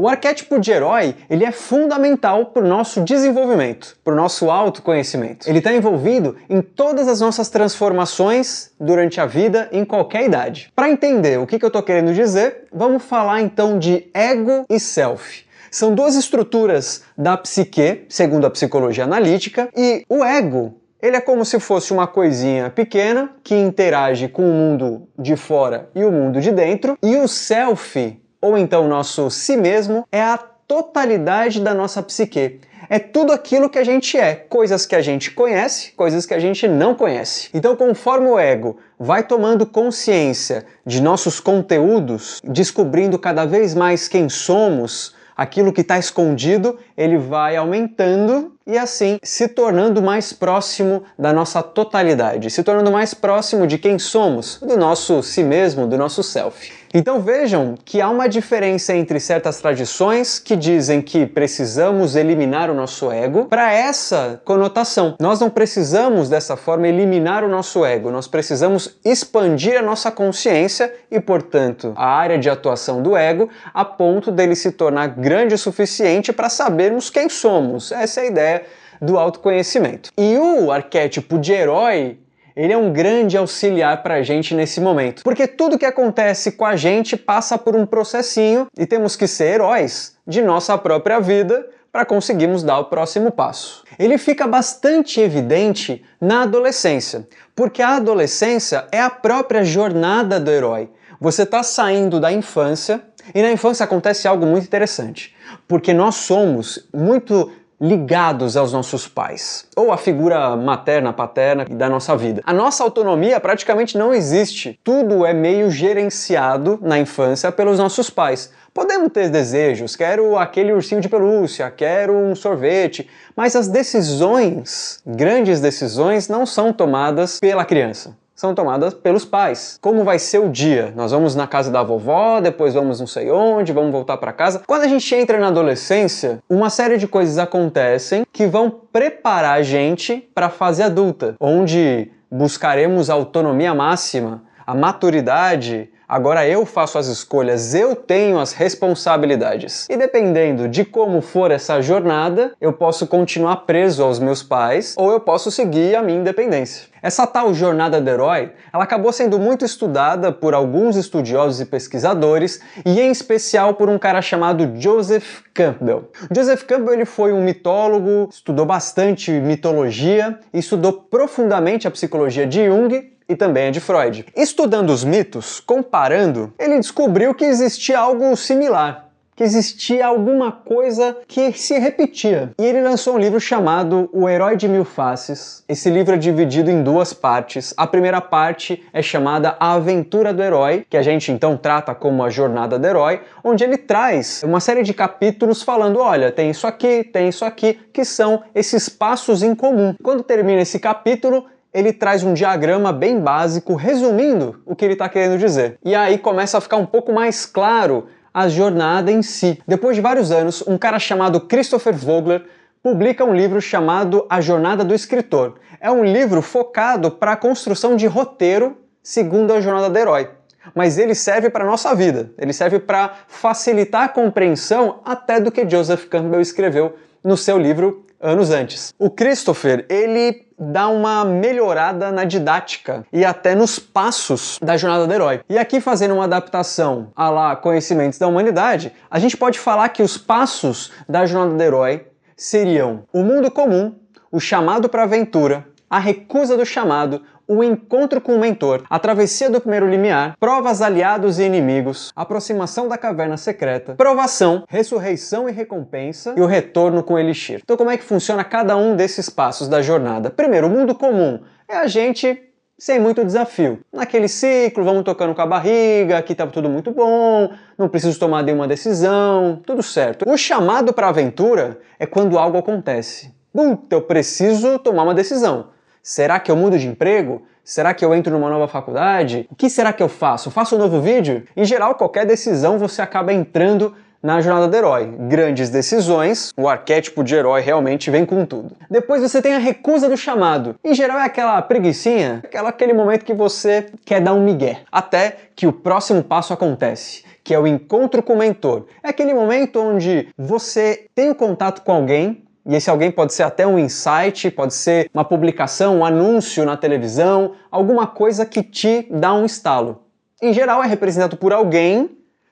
O arquétipo de herói ele é fundamental para o nosso desenvolvimento, para o nosso autoconhecimento. Ele está envolvido em todas as nossas transformações durante a vida, em qualquer idade. Para entender o que, que eu estou querendo dizer, vamos falar então de ego e self. São duas estruturas da psique, segundo a psicologia analítica, e o ego ele é como se fosse uma coisinha pequena que interage com o mundo de fora e o mundo de dentro, e o self, ou então nosso si mesmo, é a totalidade da nossa psique. É tudo aquilo que a gente é, coisas que a gente conhece, coisas que a gente não conhece. Então, conforme o ego vai tomando consciência de nossos conteúdos, descobrindo cada vez mais quem somos, aquilo que está escondido, ele vai aumentando e assim se tornando mais próximo da nossa totalidade, se tornando mais próximo de quem somos, do nosso si mesmo, do nosso self. Então vejam que há uma diferença entre certas tradições que dizem que precisamos eliminar o nosso ego para essa conotação. Nós não precisamos dessa forma eliminar o nosso ego, nós precisamos expandir a nossa consciência e, portanto, a área de atuação do ego a ponto dele se tornar grande o suficiente para sabermos quem somos. Essa é a ideia do autoconhecimento. E o arquétipo de herói ele é um grande auxiliar para a gente nesse momento. Porque tudo que acontece com a gente passa por um processinho e temos que ser heróis de nossa própria vida para conseguirmos dar o próximo passo. Ele fica bastante evidente na adolescência, porque a adolescência é a própria jornada do herói. Você está saindo da infância e na infância acontece algo muito interessante, porque nós somos muito ligados aos nossos pais, ou a figura materna, paterna da nossa vida. A nossa autonomia praticamente não existe. Tudo é meio gerenciado na infância pelos nossos pais. Podemos ter desejos, quero aquele ursinho de pelúcia, quero um sorvete, mas as decisões, grandes decisões, não são tomadas pela criança são tomadas pelos pais. Como vai ser o dia? Nós vamos na casa da vovó, depois vamos não sei onde, vamos voltar para casa. Quando a gente entra na adolescência, uma série de coisas acontecem que vão preparar a gente para a fase adulta, onde buscaremos a autonomia máxima, a maturidade, Agora eu faço as escolhas, eu tenho as responsabilidades. E dependendo de como for essa jornada, eu posso continuar preso aos meus pais ou eu posso seguir a minha independência. Essa tal jornada do herói, ela acabou sendo muito estudada por alguns estudiosos e pesquisadores, e em especial por um cara chamado Joseph Campbell. Joseph Campbell ele foi um mitólogo, estudou bastante mitologia estudou profundamente a psicologia de Jung e também a de Freud. Estudando os mitos, comparando, ele descobriu que existia algo similar que existia alguma coisa que se repetia. E ele lançou um livro chamado O Herói de Mil Faces. Esse livro é dividido em duas partes. A primeira parte é chamada A Aventura do Herói, que a gente então trata como a jornada do herói, onde ele traz uma série de capítulos falando: olha, tem isso aqui, tem isso aqui, que são esses passos em comum. Quando termina esse capítulo, ele traz um diagrama bem básico resumindo o que ele está querendo dizer. E aí começa a ficar um pouco mais claro a jornada em si. Depois de vários anos, um cara chamado Christopher Vogler publica um livro chamado A Jornada do Escritor. É um livro focado para a construção de roteiro segundo a jornada do herói. mas ele serve para a nossa vida. Ele serve para facilitar a compreensão até do que Joseph Campbell escreveu no seu livro anos antes. O Christopher, ele dá uma melhorada na didática e até nos passos da jornada do herói. E aqui fazendo uma adaptação a lá conhecimentos da humanidade, a gente pode falar que os passos da jornada do herói seriam o mundo comum, o chamado para aventura, a recusa do chamado, o encontro com o mentor, a travessia do primeiro limiar, provas aliados e inimigos, aproximação da caverna secreta, provação, ressurreição e recompensa e o retorno com Elixir. Então como é que funciona cada um desses passos da jornada? Primeiro, o mundo comum é a gente sem muito desafio. Naquele ciclo, vamos tocando com a barriga, aqui tá tudo muito bom, não preciso tomar nenhuma decisão, tudo certo. O chamado para aventura é quando algo acontece. Puta, eu preciso tomar uma decisão. Será que eu mudo de emprego? Será que eu entro numa nova faculdade? O que será que eu faço? Faço um novo vídeo? Em geral, qualquer decisão você acaba entrando na jornada do herói. Grandes decisões, o arquétipo de herói realmente vem com tudo. Depois você tem a recusa do chamado. Em geral é aquela preguiçinha, aquela, aquele momento que você quer dar um migué. Até que o próximo passo acontece, que é o encontro com o mentor. É aquele momento onde você tem o um contato com alguém, e esse alguém pode ser até um insight, pode ser uma publicação, um anúncio na televisão, alguma coisa que te dá um estalo. Em geral, é representado por alguém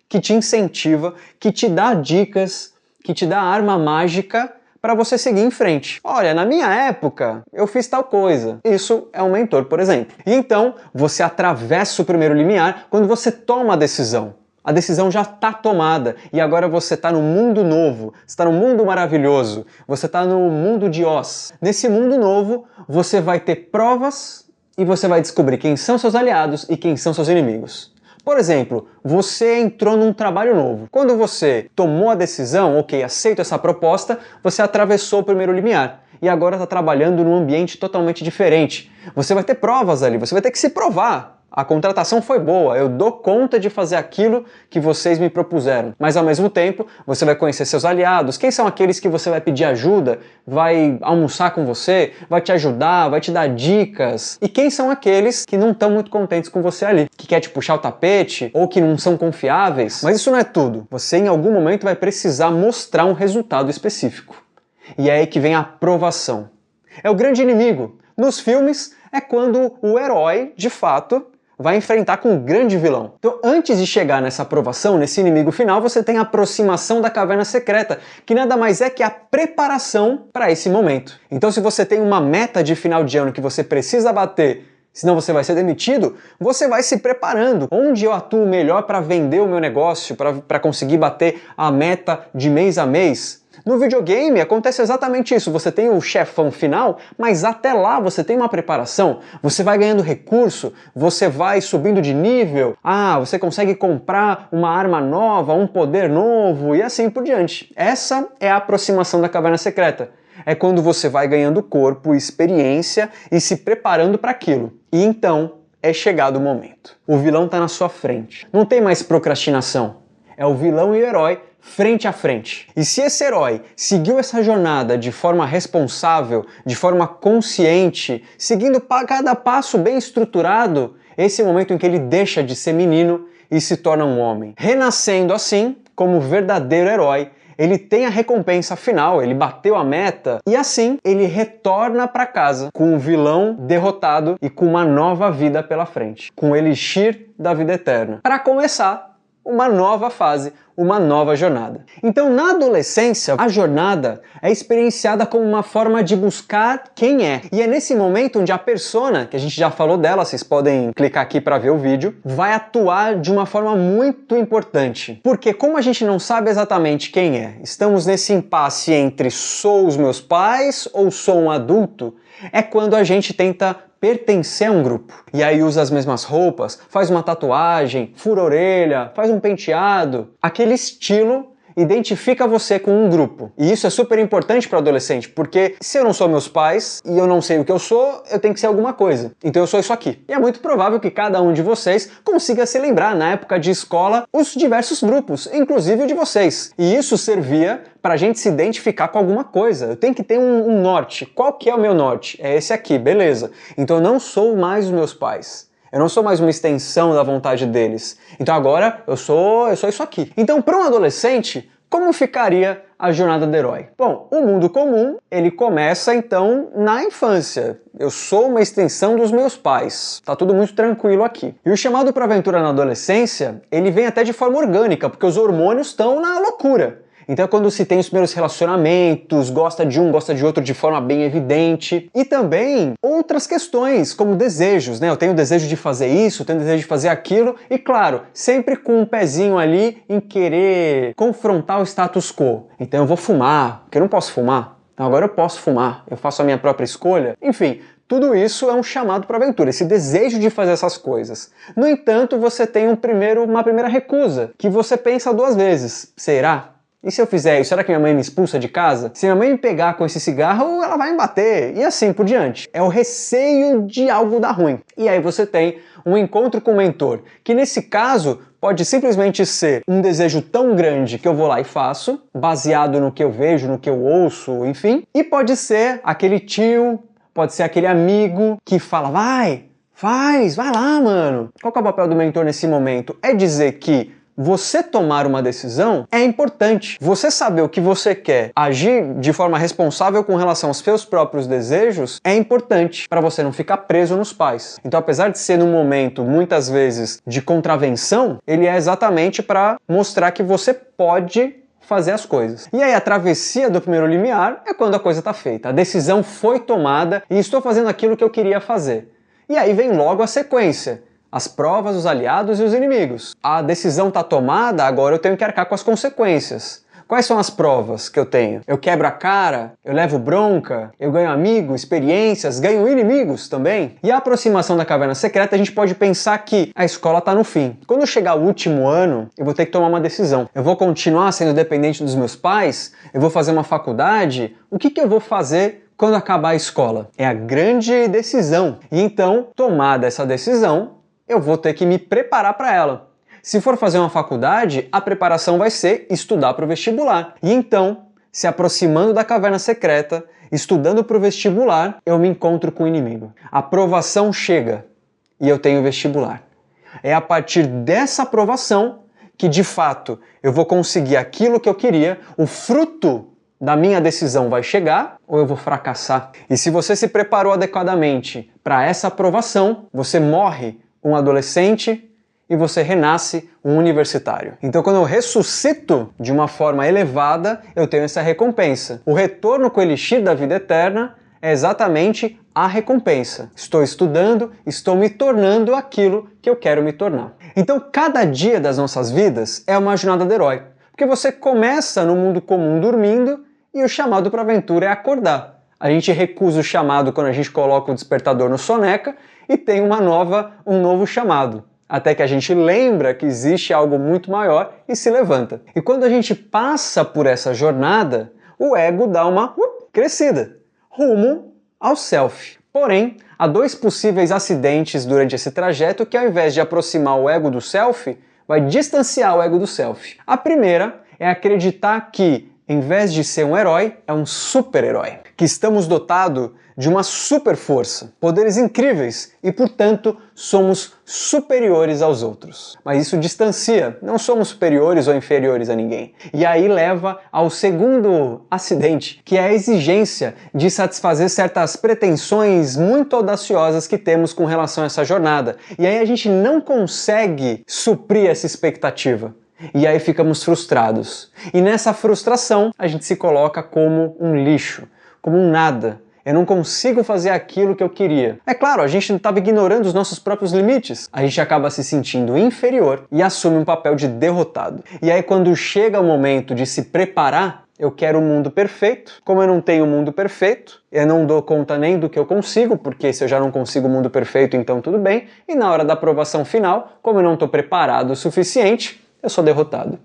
que te incentiva, que te dá dicas, que te dá arma mágica para você seguir em frente. Olha, na minha época eu fiz tal coisa. Isso é um mentor, por exemplo. E então você atravessa o primeiro limiar quando você toma a decisão. A decisão já está tomada e agora você está no mundo novo, está no mundo maravilhoso, você está no mundo de Oz. Nesse mundo novo, você vai ter provas e você vai descobrir quem são seus aliados e quem são seus inimigos. Por exemplo, você entrou num trabalho novo. Quando você tomou a decisão, ok, aceito essa proposta, você atravessou o primeiro limiar e agora está trabalhando num ambiente totalmente diferente. Você vai ter provas ali, você vai ter que se provar a contratação foi boa, eu dou conta de fazer aquilo que vocês me propuseram. Mas ao mesmo tempo, você vai conhecer seus aliados, quem são aqueles que você vai pedir ajuda, vai almoçar com você, vai te ajudar, vai te dar dicas. E quem são aqueles que não estão muito contentes com você ali, que quer te puxar o tapete ou que não são confiáveis. Mas isso não é tudo. Você em algum momento vai precisar mostrar um resultado específico. E é aí que vem a aprovação. É o grande inimigo. Nos filmes é quando o herói, de fato, vai enfrentar com um grande vilão. Então, antes de chegar nessa aprovação, nesse inimigo final, você tem a aproximação da caverna secreta, que nada mais é que a preparação para esse momento. Então, se você tem uma meta de final de ano que você precisa bater senão você vai ser demitido, você vai se preparando. Onde eu atuo melhor para vender o meu negócio, para conseguir bater a meta de mês a mês? No videogame acontece exatamente isso. Você tem o chefão final, mas até lá você tem uma preparação. Você vai ganhando recurso, você vai subindo de nível. Ah, você consegue comprar uma arma nova, um poder novo e assim por diante. Essa é a aproximação da caverna secreta. É quando você vai ganhando corpo, experiência e se preparando para aquilo. E então é chegado o momento. O vilão está na sua frente. Não tem mais procrastinação. É o vilão e o herói frente a frente. E se esse herói seguiu essa jornada de forma responsável, de forma consciente, seguindo cada passo bem estruturado, esse é o momento em que ele deixa de ser menino e se torna um homem. Renascendo assim, como verdadeiro herói, ele tem a recompensa final, ele bateu a meta e assim ele retorna para casa com o vilão derrotado e com uma nova vida pela frente, com o elixir da vida eterna. Para começar, uma nova fase, uma nova jornada. Então, na adolescência, a jornada é experienciada como uma forma de buscar quem é. E é nesse momento onde a persona, que a gente já falou dela, vocês podem clicar aqui para ver o vídeo, vai atuar de uma forma muito importante. Porque como a gente não sabe exatamente quem é, estamos nesse impasse entre sou os meus pais ou sou um adulto, é quando a gente tenta pertencer a um grupo. E aí usa as mesmas roupas, faz uma tatuagem, fura orelha, faz um penteado. Aquele estilo identifica você com um grupo. E isso é super importante para o adolescente, porque se eu não sou meus pais e eu não sei o que eu sou, eu tenho que ser alguma coisa. Então eu sou isso aqui. E é muito provável que cada um de vocês consiga se lembrar na época de escola os diversos grupos, inclusive o de vocês. E isso servia para a gente se identificar com alguma coisa. Eu tenho que ter um, um norte. Qual que é o meu norte? É esse aqui, beleza. Então eu não sou mais os meus pais. Eu não sou mais uma extensão da vontade deles. Então agora eu sou, eu sou isso aqui. Então, para um adolescente, como ficaria a jornada do herói? Bom, o mundo comum, ele começa então na infância. Eu sou uma extensão dos meus pais. Tá tudo muito tranquilo aqui. E o chamado para aventura na adolescência, ele vem até de forma orgânica, porque os hormônios estão na loucura. Então é quando se tem os primeiros relacionamentos, gosta de um, gosta de outro de forma bem evidente. E também outras questões, como desejos, né? Eu tenho desejo de fazer isso, eu tenho desejo de fazer aquilo, e claro, sempre com um pezinho ali em querer confrontar o status quo. Então eu vou fumar, porque eu não posso fumar. Então agora eu posso fumar, eu faço a minha própria escolha. Enfim, tudo isso é um chamado para aventura, esse desejo de fazer essas coisas. No entanto, você tem um primeiro, uma primeira recusa, que você pensa duas vezes. Será? E se eu fizer isso, será que minha mãe me expulsa de casa? Se minha mãe me pegar com esse cigarro, ela vai me bater. E assim por diante. É o receio de algo dar ruim. E aí você tem um encontro com o mentor, que nesse caso pode simplesmente ser um desejo tão grande que eu vou lá e faço, baseado no que eu vejo, no que eu ouço, enfim. E pode ser aquele tio, pode ser aquele amigo que fala: vai, faz, vai lá, mano. Qual é o papel do mentor nesse momento? É dizer que você tomar uma decisão é importante. Você saber o que você quer, agir de forma responsável com relação aos seus próprios desejos é importante para você não ficar preso nos pais. Então, apesar de ser num momento muitas vezes de contravenção, ele é exatamente para mostrar que você pode fazer as coisas. E aí a travessia do primeiro limiar é quando a coisa está feita. A decisão foi tomada e estou fazendo aquilo que eu queria fazer. E aí vem logo a sequência as provas, os aliados e os inimigos. A decisão está tomada, agora eu tenho que arcar com as consequências. Quais são as provas que eu tenho? Eu quebro a cara, eu levo bronca, eu ganho amigos, experiências, ganho inimigos também. E a aproximação da caverna secreta, a gente pode pensar que a escola está no fim. Quando chegar o último ano, eu vou ter que tomar uma decisão. Eu vou continuar sendo dependente dos meus pais? Eu vou fazer uma faculdade? O que, que eu vou fazer quando acabar a escola? É a grande decisão. E então, tomada essa decisão, eu vou ter que me preparar para ela. Se for fazer uma faculdade, a preparação vai ser estudar para o vestibular. E então, se aproximando da caverna secreta, estudando para o vestibular, eu me encontro com o inimigo. A aprovação chega e eu tenho vestibular. É a partir dessa aprovação que de fato eu vou conseguir aquilo que eu queria, o fruto da minha decisão vai chegar ou eu vou fracassar. E se você se preparou adequadamente para essa aprovação, você morre um adolescente e você renasce um universitário. Então, quando eu ressuscito de uma forma elevada, eu tenho essa recompensa. O retorno com o elixir da vida eterna é exatamente a recompensa. Estou estudando, estou me tornando aquilo que eu quero me tornar. Então, cada dia das nossas vidas é uma jornada de herói, porque você começa no mundo comum dormindo e o chamado para aventura é acordar. A gente recusa o chamado quando a gente coloca o despertador no soneca e tem uma nova, um novo chamado. Até que a gente lembra que existe algo muito maior e se levanta. E quando a gente passa por essa jornada, o ego dá uma uh, crescida, rumo ao self. Porém, há dois possíveis acidentes durante esse trajeto que, ao invés de aproximar o ego do self, vai distanciar o ego do self. A primeira é acreditar que, em vez de ser um herói, é um super-herói. Que estamos dotados de uma super força, poderes incríveis e, portanto, somos superiores aos outros. Mas isso distancia, não somos superiores ou inferiores a ninguém. E aí leva ao segundo acidente, que é a exigência de satisfazer certas pretensões muito audaciosas que temos com relação a essa jornada. E aí a gente não consegue suprir essa expectativa. E aí ficamos frustrados. E nessa frustração a gente se coloca como um lixo, como um nada, eu não consigo fazer aquilo que eu queria. É claro, a gente estava ignorando os nossos próprios limites. A gente acaba se sentindo inferior e assume um papel de derrotado. E aí, quando chega o momento de se preparar, eu quero um mundo perfeito. Como eu não tenho um mundo perfeito, eu não dou conta nem do que eu consigo, porque se eu já não consigo o um mundo perfeito, então tudo bem. E na hora da aprovação final, como eu não estou preparado o suficiente, eu sou derrotado.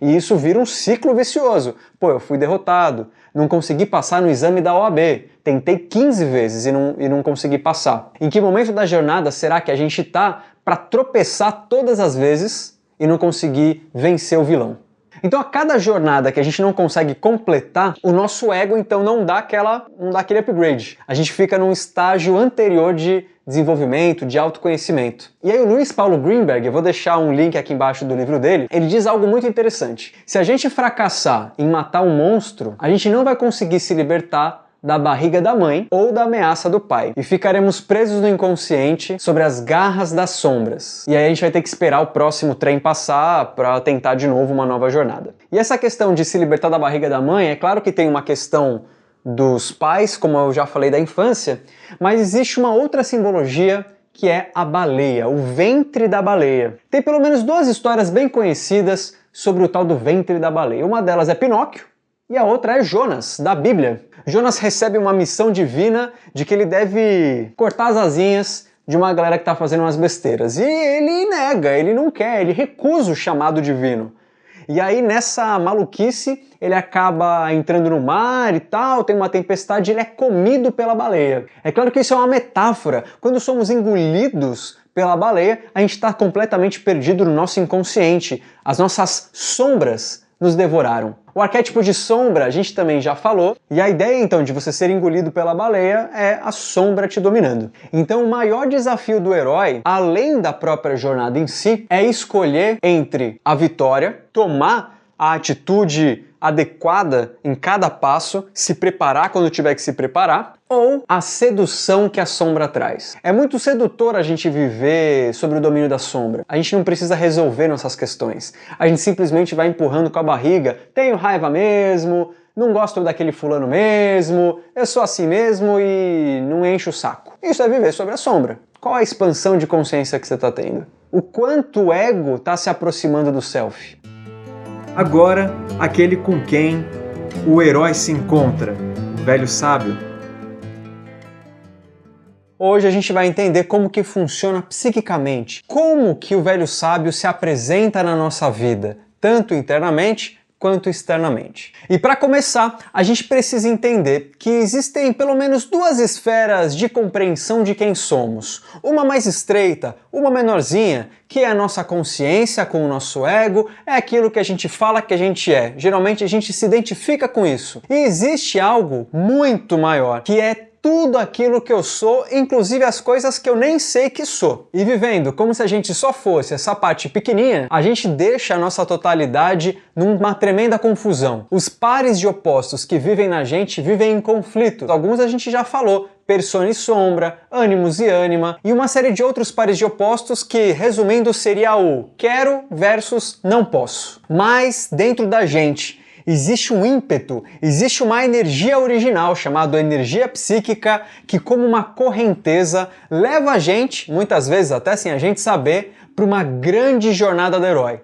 E isso vira um ciclo vicioso. Pô, eu fui derrotado, não consegui passar no exame da OAB, tentei 15 vezes e não, e não consegui passar. Em que momento da jornada será que a gente está para tropeçar todas as vezes e não conseguir vencer o vilão? Então, a cada jornada que a gente não consegue completar, o nosso ego então não dá aquela, não dá aquele upgrade. A gente fica num estágio anterior de desenvolvimento, de autoconhecimento. E aí o Luiz Paulo Greenberg, eu vou deixar um link aqui embaixo do livro dele, ele diz algo muito interessante. Se a gente fracassar em matar um monstro, a gente não vai conseguir se libertar da barriga da mãe ou da ameaça do pai. E ficaremos presos no inconsciente sobre as garras das sombras. E aí a gente vai ter que esperar o próximo trem passar para tentar de novo uma nova jornada. E essa questão de se libertar da barriga da mãe, é claro que tem uma questão dos pais, como eu já falei da infância, mas existe uma outra simbologia que é a baleia, o ventre da baleia. Tem pelo menos duas histórias bem conhecidas sobre o tal do ventre da baleia. Uma delas é Pinóquio e a outra é Jonas, da Bíblia. Jonas recebe uma missão divina de que ele deve cortar as asinhas de uma galera que está fazendo umas besteiras. E ele nega, ele não quer, ele recusa o chamado divino. E aí nessa maluquice ele acaba entrando no mar e tal, tem uma tempestade, ele é comido pela baleia. É claro que isso é uma metáfora. Quando somos engolidos pela baleia, a gente está completamente perdido no nosso inconsciente. As nossas sombras nos devoraram. O arquétipo de sombra a gente também já falou, e a ideia então de você ser engolido pela baleia é a sombra te dominando. Então o maior desafio do herói, além da própria jornada em si, é escolher entre a vitória, tomar a atitude adequada em cada passo, se preparar quando tiver que se preparar, ou a sedução que a sombra traz. É muito sedutor a gente viver sobre o domínio da sombra. A gente não precisa resolver nossas questões. A gente simplesmente vai empurrando com a barriga. Tenho raiva mesmo, não gosto daquele fulano mesmo, eu sou assim mesmo e não encho o saco. Isso é viver sobre a sombra. Qual a expansão de consciência que você está tendo? O quanto o ego está se aproximando do self? Agora, aquele com quem o herói se encontra, o velho sábio. Hoje a gente vai entender como que funciona psiquicamente, como que o velho sábio se apresenta na nossa vida, tanto internamente quanto externamente. E para começar, a gente precisa entender que existem pelo menos duas esferas de compreensão de quem somos. Uma mais estreita, uma menorzinha, que é a nossa consciência com o nosso ego, é aquilo que a gente fala que a gente é. Geralmente a gente se identifica com isso. E existe algo muito maior, que é tudo aquilo que eu sou, inclusive as coisas que eu nem sei que sou. E vivendo como se a gente só fosse essa parte pequenininha, a gente deixa a nossa totalidade numa tremenda confusão. Os pares de opostos que vivem na gente vivem em conflito. Alguns a gente já falou, persona e sombra, ânimos e ânima, e uma série de outros pares de opostos que, resumindo, seria o quero versus não posso. Mas dentro da gente existe um ímpeto, existe uma energia original chamada energia psíquica que, como uma correnteza, leva a gente, muitas vezes até sem a gente saber, para uma grande jornada do herói.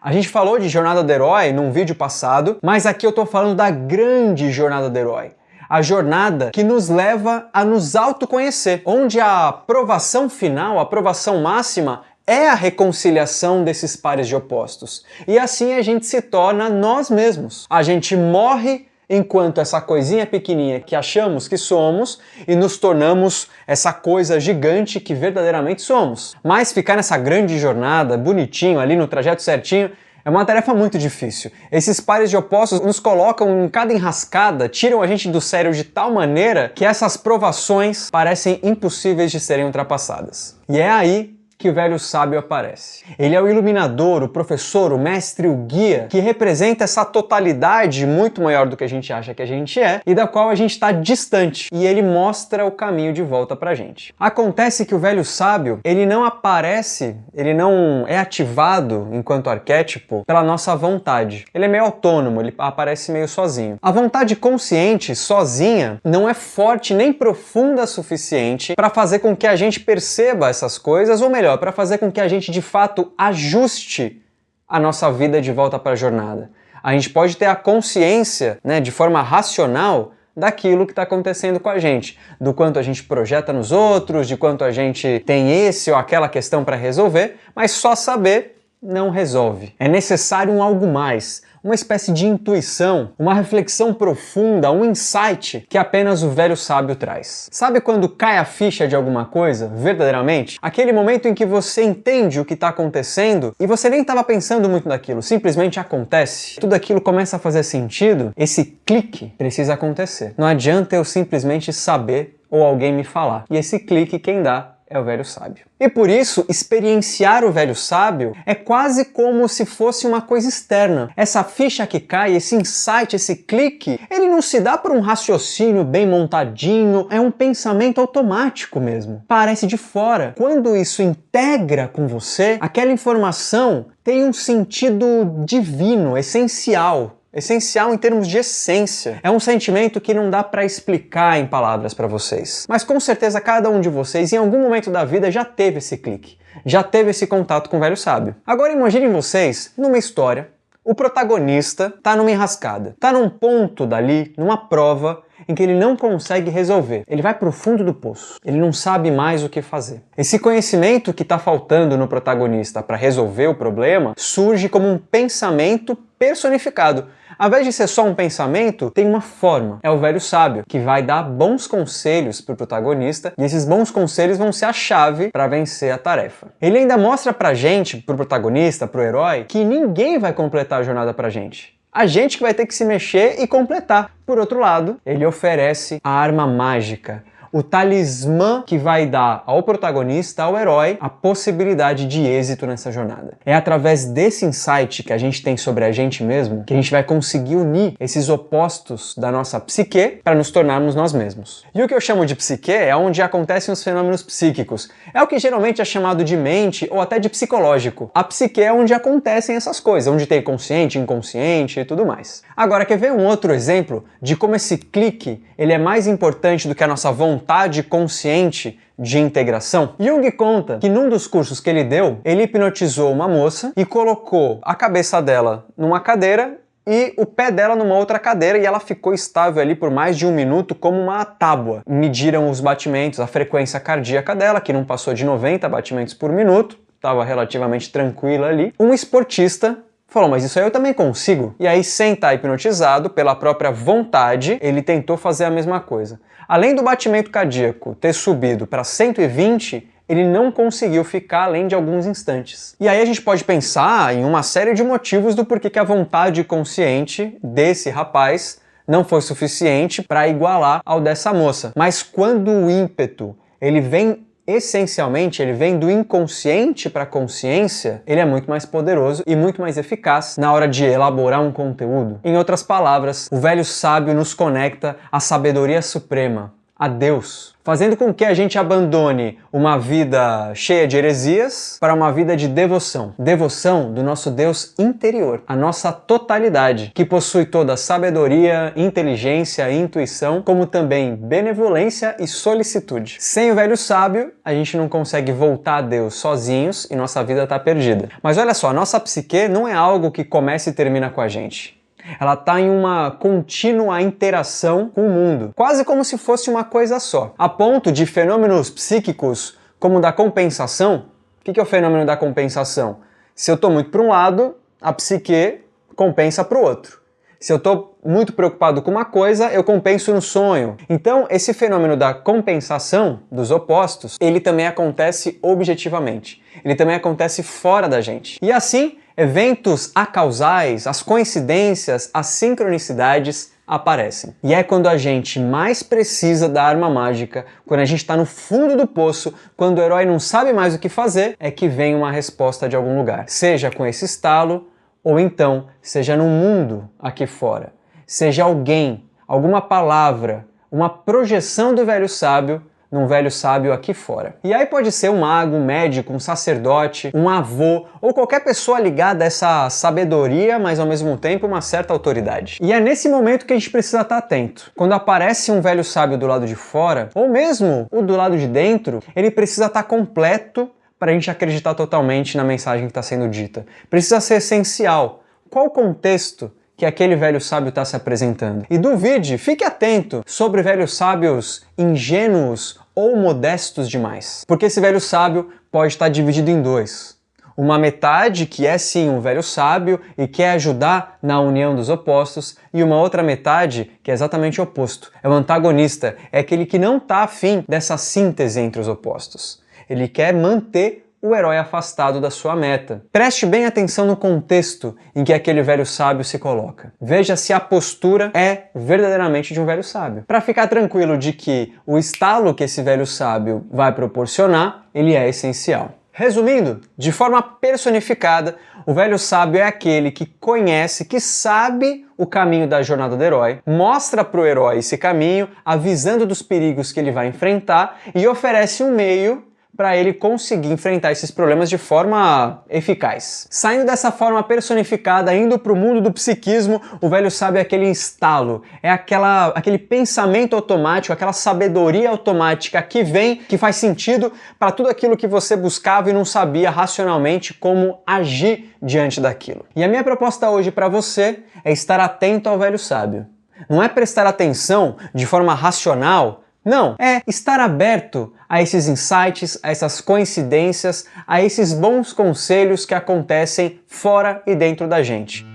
A gente falou de jornada do herói num vídeo passado, mas aqui eu estou falando da grande jornada do herói a jornada que nos leva a nos autoconhecer, onde a aprovação final, a aprovação máxima é a reconciliação desses pares de opostos. E assim a gente se torna nós mesmos. A gente morre enquanto essa coisinha pequenininha que achamos que somos e nos tornamos essa coisa gigante que verdadeiramente somos. Mas ficar nessa grande jornada, bonitinho, ali no trajeto certinho, é uma tarefa muito difícil. Esses pares de opostos nos colocam em cada enrascada, tiram a gente do sério de tal maneira que essas provações parecem impossíveis de serem ultrapassadas. E é aí que o velho sábio aparece. Ele é o iluminador, o professor, o mestre, o guia, que representa essa totalidade muito maior do que a gente acha que a gente é e da qual a gente está distante. E ele mostra o caminho de volta pra gente. Acontece que o velho sábio, ele não aparece, ele não é ativado enquanto arquétipo pela nossa vontade. Ele é meio autônomo, ele aparece meio sozinho. A vontade consciente, sozinha, não é forte nem profunda o suficiente para fazer com que a gente perceba essas coisas, ou melhor, melhor, para fazer com que a gente de fato ajuste a nossa vida de volta para a jornada. A gente pode ter a consciência, né, de forma racional, daquilo que está acontecendo com a gente, do quanto a gente projeta nos outros, de quanto a gente tem esse ou aquela questão para resolver, mas só saber não resolve. É necessário um algo mais, uma espécie de intuição, uma reflexão profunda, um insight que apenas o velho sábio traz. Sabe quando cai a ficha de alguma coisa, verdadeiramente? Aquele momento em que você entende o que está acontecendo e você nem estava pensando muito naquilo, simplesmente acontece. Tudo aquilo começa a fazer sentido, esse clique precisa acontecer. Não adianta eu simplesmente saber ou alguém me falar. E esse clique quem dá é o velho sábio. E por isso, experienciar o velho sábio é quase como se fosse uma coisa externa. Essa ficha que cai, esse insight, esse clique, ele não se dá por um raciocínio bem montadinho, é um pensamento automático mesmo. Parece de fora. Quando isso integra com você, aquela informação tem um sentido divino, essencial, essencial em termos de essência. É um sentimento que não dá para explicar em palavras para vocês. Mas com certeza cada um de vocês em algum momento da vida já teve esse clique, já teve esse contato com o velho sábio. Agora imaginem vocês numa história, o protagonista tá numa enrascada, tá num ponto dali, numa prova em que ele não consegue resolver. Ele vai para o fundo do poço. Ele não sabe mais o que fazer. Esse conhecimento que está faltando no protagonista para resolver o problema surge como um pensamento personificado. Ao invés de ser só um pensamento, tem uma forma. É o velho sábio, que vai dar bons conselhos para o protagonista, e esses bons conselhos vão ser a chave para vencer a tarefa. Ele ainda mostra pra gente, pro protagonista, pro herói, que ninguém vai completar a jornada pra gente. A gente que vai ter que se mexer e completar. Por outro lado, ele oferece a arma mágica, o talismã que vai dar ao protagonista, ao herói, a possibilidade de êxito nessa jornada. É através desse insight que a gente tem sobre a gente mesmo que a gente vai conseguir unir esses opostos da nossa psique para nos tornarmos nós mesmos. E o que eu chamo de psique é onde acontecem os fenômenos psíquicos. É o que geralmente é chamado de mente ou até de psicológico. A psique é onde acontecem essas coisas, onde tem consciente, inconsciente e tudo mais. Agora, quer ver um outro exemplo de como esse clique ele é mais importante do que a nossa vontade consciente de integração? Jung conta que num dos cursos que ele deu, ele hipnotizou uma moça e colocou a cabeça dela numa cadeira e o pé dela numa outra cadeira e ela ficou estável ali por mais de um minuto como uma tábua. Mediram os batimentos, a frequência cardíaca dela, que não passou de 90 batimentos por minuto, estava relativamente tranquila ali. Um esportista falou, mas isso aí eu também consigo. E aí, sem estar hipnotizado, pela própria vontade, ele tentou fazer a mesma coisa. Além do batimento cardíaco ter subido para 120, ele não conseguiu ficar além de alguns instantes. E aí a gente pode pensar em uma série de motivos do porquê que a vontade consciente desse rapaz não foi suficiente para igualar ao dessa moça. Mas quando o ímpeto ele vem essencialmente ele vem do inconsciente para a consciência, ele é muito mais poderoso e muito mais eficaz na hora de elaborar um conteúdo. Em outras palavras, o velho sábio nos conecta à sabedoria suprema, a Deus, fazendo com que a gente abandone uma vida cheia de heresias para uma vida de devoção. Devoção do nosso Deus interior, a nossa totalidade, que possui toda sabedoria, inteligência intuição, como também benevolência e solicitude. Sem o velho sábio, a gente não consegue voltar a Deus sozinhos e nossa vida está perdida. Mas olha só, nossa psique não é algo que começa e termina com a gente ela está em uma contínua interação com o mundo, quase como se fosse uma coisa só, a ponto de fenômenos psíquicos como da compensação. O que é o fenômeno da compensação? Se eu estou muito para um lado, a psique compensa para o outro. Se eu estou muito preocupado com uma coisa, eu compenso no sonho. Então, esse fenômeno da compensação dos opostos, ele também acontece objetivamente. Ele também acontece fora da gente. E assim, eventos acausais, as coincidências, as sincronicidades aparecem. E é quando a gente mais precisa da arma mágica, quando a gente está no fundo do poço, quando o herói não sabe mais o que fazer, é que vem uma resposta de algum lugar. Seja com esse estalo, ou então seja no mundo aqui fora. Seja alguém, alguma palavra, uma projeção do velho sábio num velho sábio aqui fora. E aí pode ser um mago, um médico, um sacerdote, um avô ou qualquer pessoa ligada a essa sabedoria, mas ao mesmo tempo uma certa autoridade. E é nesse momento que a gente precisa estar atento. Quando aparece um velho sábio do lado de fora, ou mesmo o do lado de dentro, ele precisa estar completo para a gente acreditar totalmente na mensagem que está sendo dita. Precisa ser essencial. Qual o contexto que aquele velho sábio está se apresentando. E duvide, fique atento sobre velhos sábios ingênuos ou modestos demais. Porque esse velho sábio pode estar dividido em dois. Uma metade que é sim um velho sábio e quer ajudar na união dos opostos, e uma outra metade que é exatamente o oposto. É o antagonista, é aquele que não está afim dessa síntese entre os opostos. Ele quer manter o herói afastado da sua meta. Preste bem atenção no contexto em que aquele velho sábio se coloca. Veja se a postura é verdadeiramente de um velho sábio. Para ficar tranquilo de que o estalo que esse velho sábio vai proporcionar, ele é essencial. Resumindo, de forma personificada, o velho sábio é aquele que conhece, que sabe o caminho da jornada do herói, mostra para o herói esse caminho, avisando dos perigos que ele vai enfrentar e oferece um meio para ele conseguir enfrentar esses problemas de forma eficaz. Saindo dessa forma personificada, indo para o mundo do psiquismo, o velho sábio é aquele instalo, é aquela, aquele pensamento automático, aquela sabedoria automática que vem, que faz sentido para tudo aquilo que você buscava e não sabia racionalmente como agir diante daquilo. E a minha proposta hoje para você é estar atento ao velho sábio. Não é prestar atenção de forma racional não, é estar aberto a esses insights, a essas coincidências, a esses bons conselhos que acontecem fora e dentro da gente.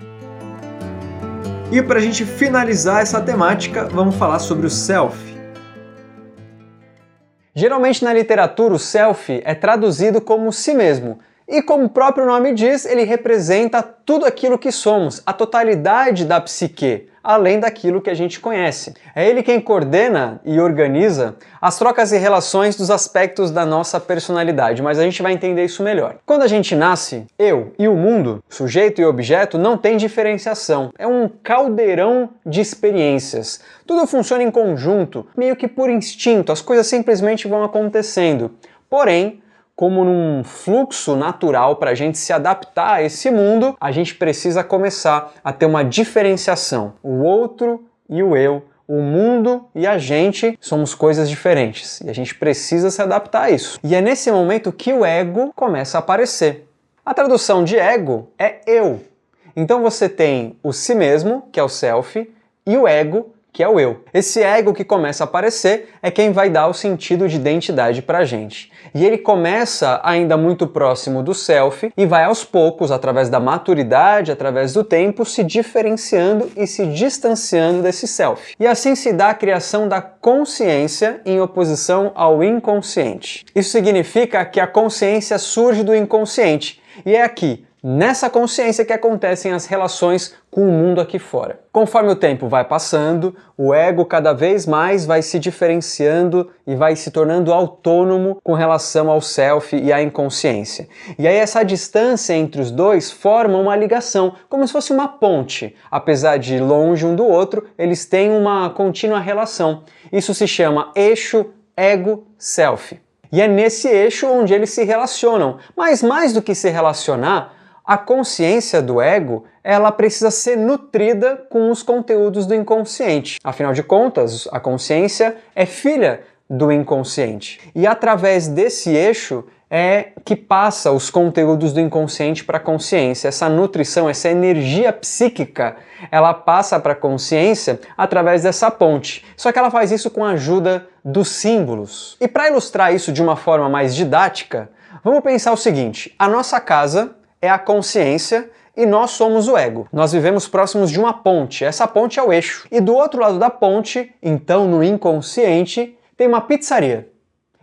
E para a gente finalizar essa temática, vamos falar sobre o self. Geralmente na literatura, o self é traduzido como si mesmo. E como o próprio nome diz, ele representa tudo aquilo que somos, a totalidade da psique, além daquilo que a gente conhece. É ele quem coordena e organiza as trocas e relações dos aspectos da nossa personalidade, mas a gente vai entender isso melhor. Quando a gente nasce, eu e o mundo, sujeito e objeto, não tem diferenciação. É um caldeirão de experiências. Tudo funciona em conjunto, meio que por instinto, as coisas simplesmente vão acontecendo. Porém, como num fluxo natural para a gente se adaptar a esse mundo, a gente precisa começar a ter uma diferenciação. O outro e o eu, o mundo e a gente somos coisas diferentes e a gente precisa se adaptar a isso. E é nesse momento que o ego começa a aparecer. A tradução de ego é eu. Então você tem o si mesmo, que é o self, e o ego, que é o eu. Esse ego que começa a aparecer é quem vai dar o sentido de identidade pra gente. E ele começa ainda muito próximo do self e vai aos poucos, através da maturidade, através do tempo, se diferenciando e se distanciando desse self. E assim se dá a criação da consciência em oposição ao inconsciente. Isso significa que a consciência surge do inconsciente. E é aqui, nessa consciência que acontecem as relações com o mundo aqui fora. Conforme o tempo vai passando, o ego cada vez mais vai se diferenciando e vai se tornando autônomo com relação ao self e à inconsciência. E aí essa distância entre os dois forma uma ligação, como se fosse uma ponte. Apesar de longe um do outro, eles têm uma contínua relação. Isso se chama eixo ego-self. E é nesse eixo onde eles se relacionam. Mas mais do que se relacionar, a consciência do ego ela precisa ser nutrida com os conteúdos do inconsciente. Afinal de contas, a consciência é filha do inconsciente. E através desse eixo é que passa os conteúdos do inconsciente para a consciência. Essa nutrição, essa energia psíquica, ela passa para a consciência através dessa ponte. Só que ela faz isso com a ajuda dos símbolos. E para ilustrar isso de uma forma mais didática, vamos pensar o seguinte: a nossa casa é a consciência e nós somos o ego. Nós vivemos próximos de uma ponte, essa ponte é o eixo. E do outro lado da ponte, então no inconsciente, tem uma pizzaria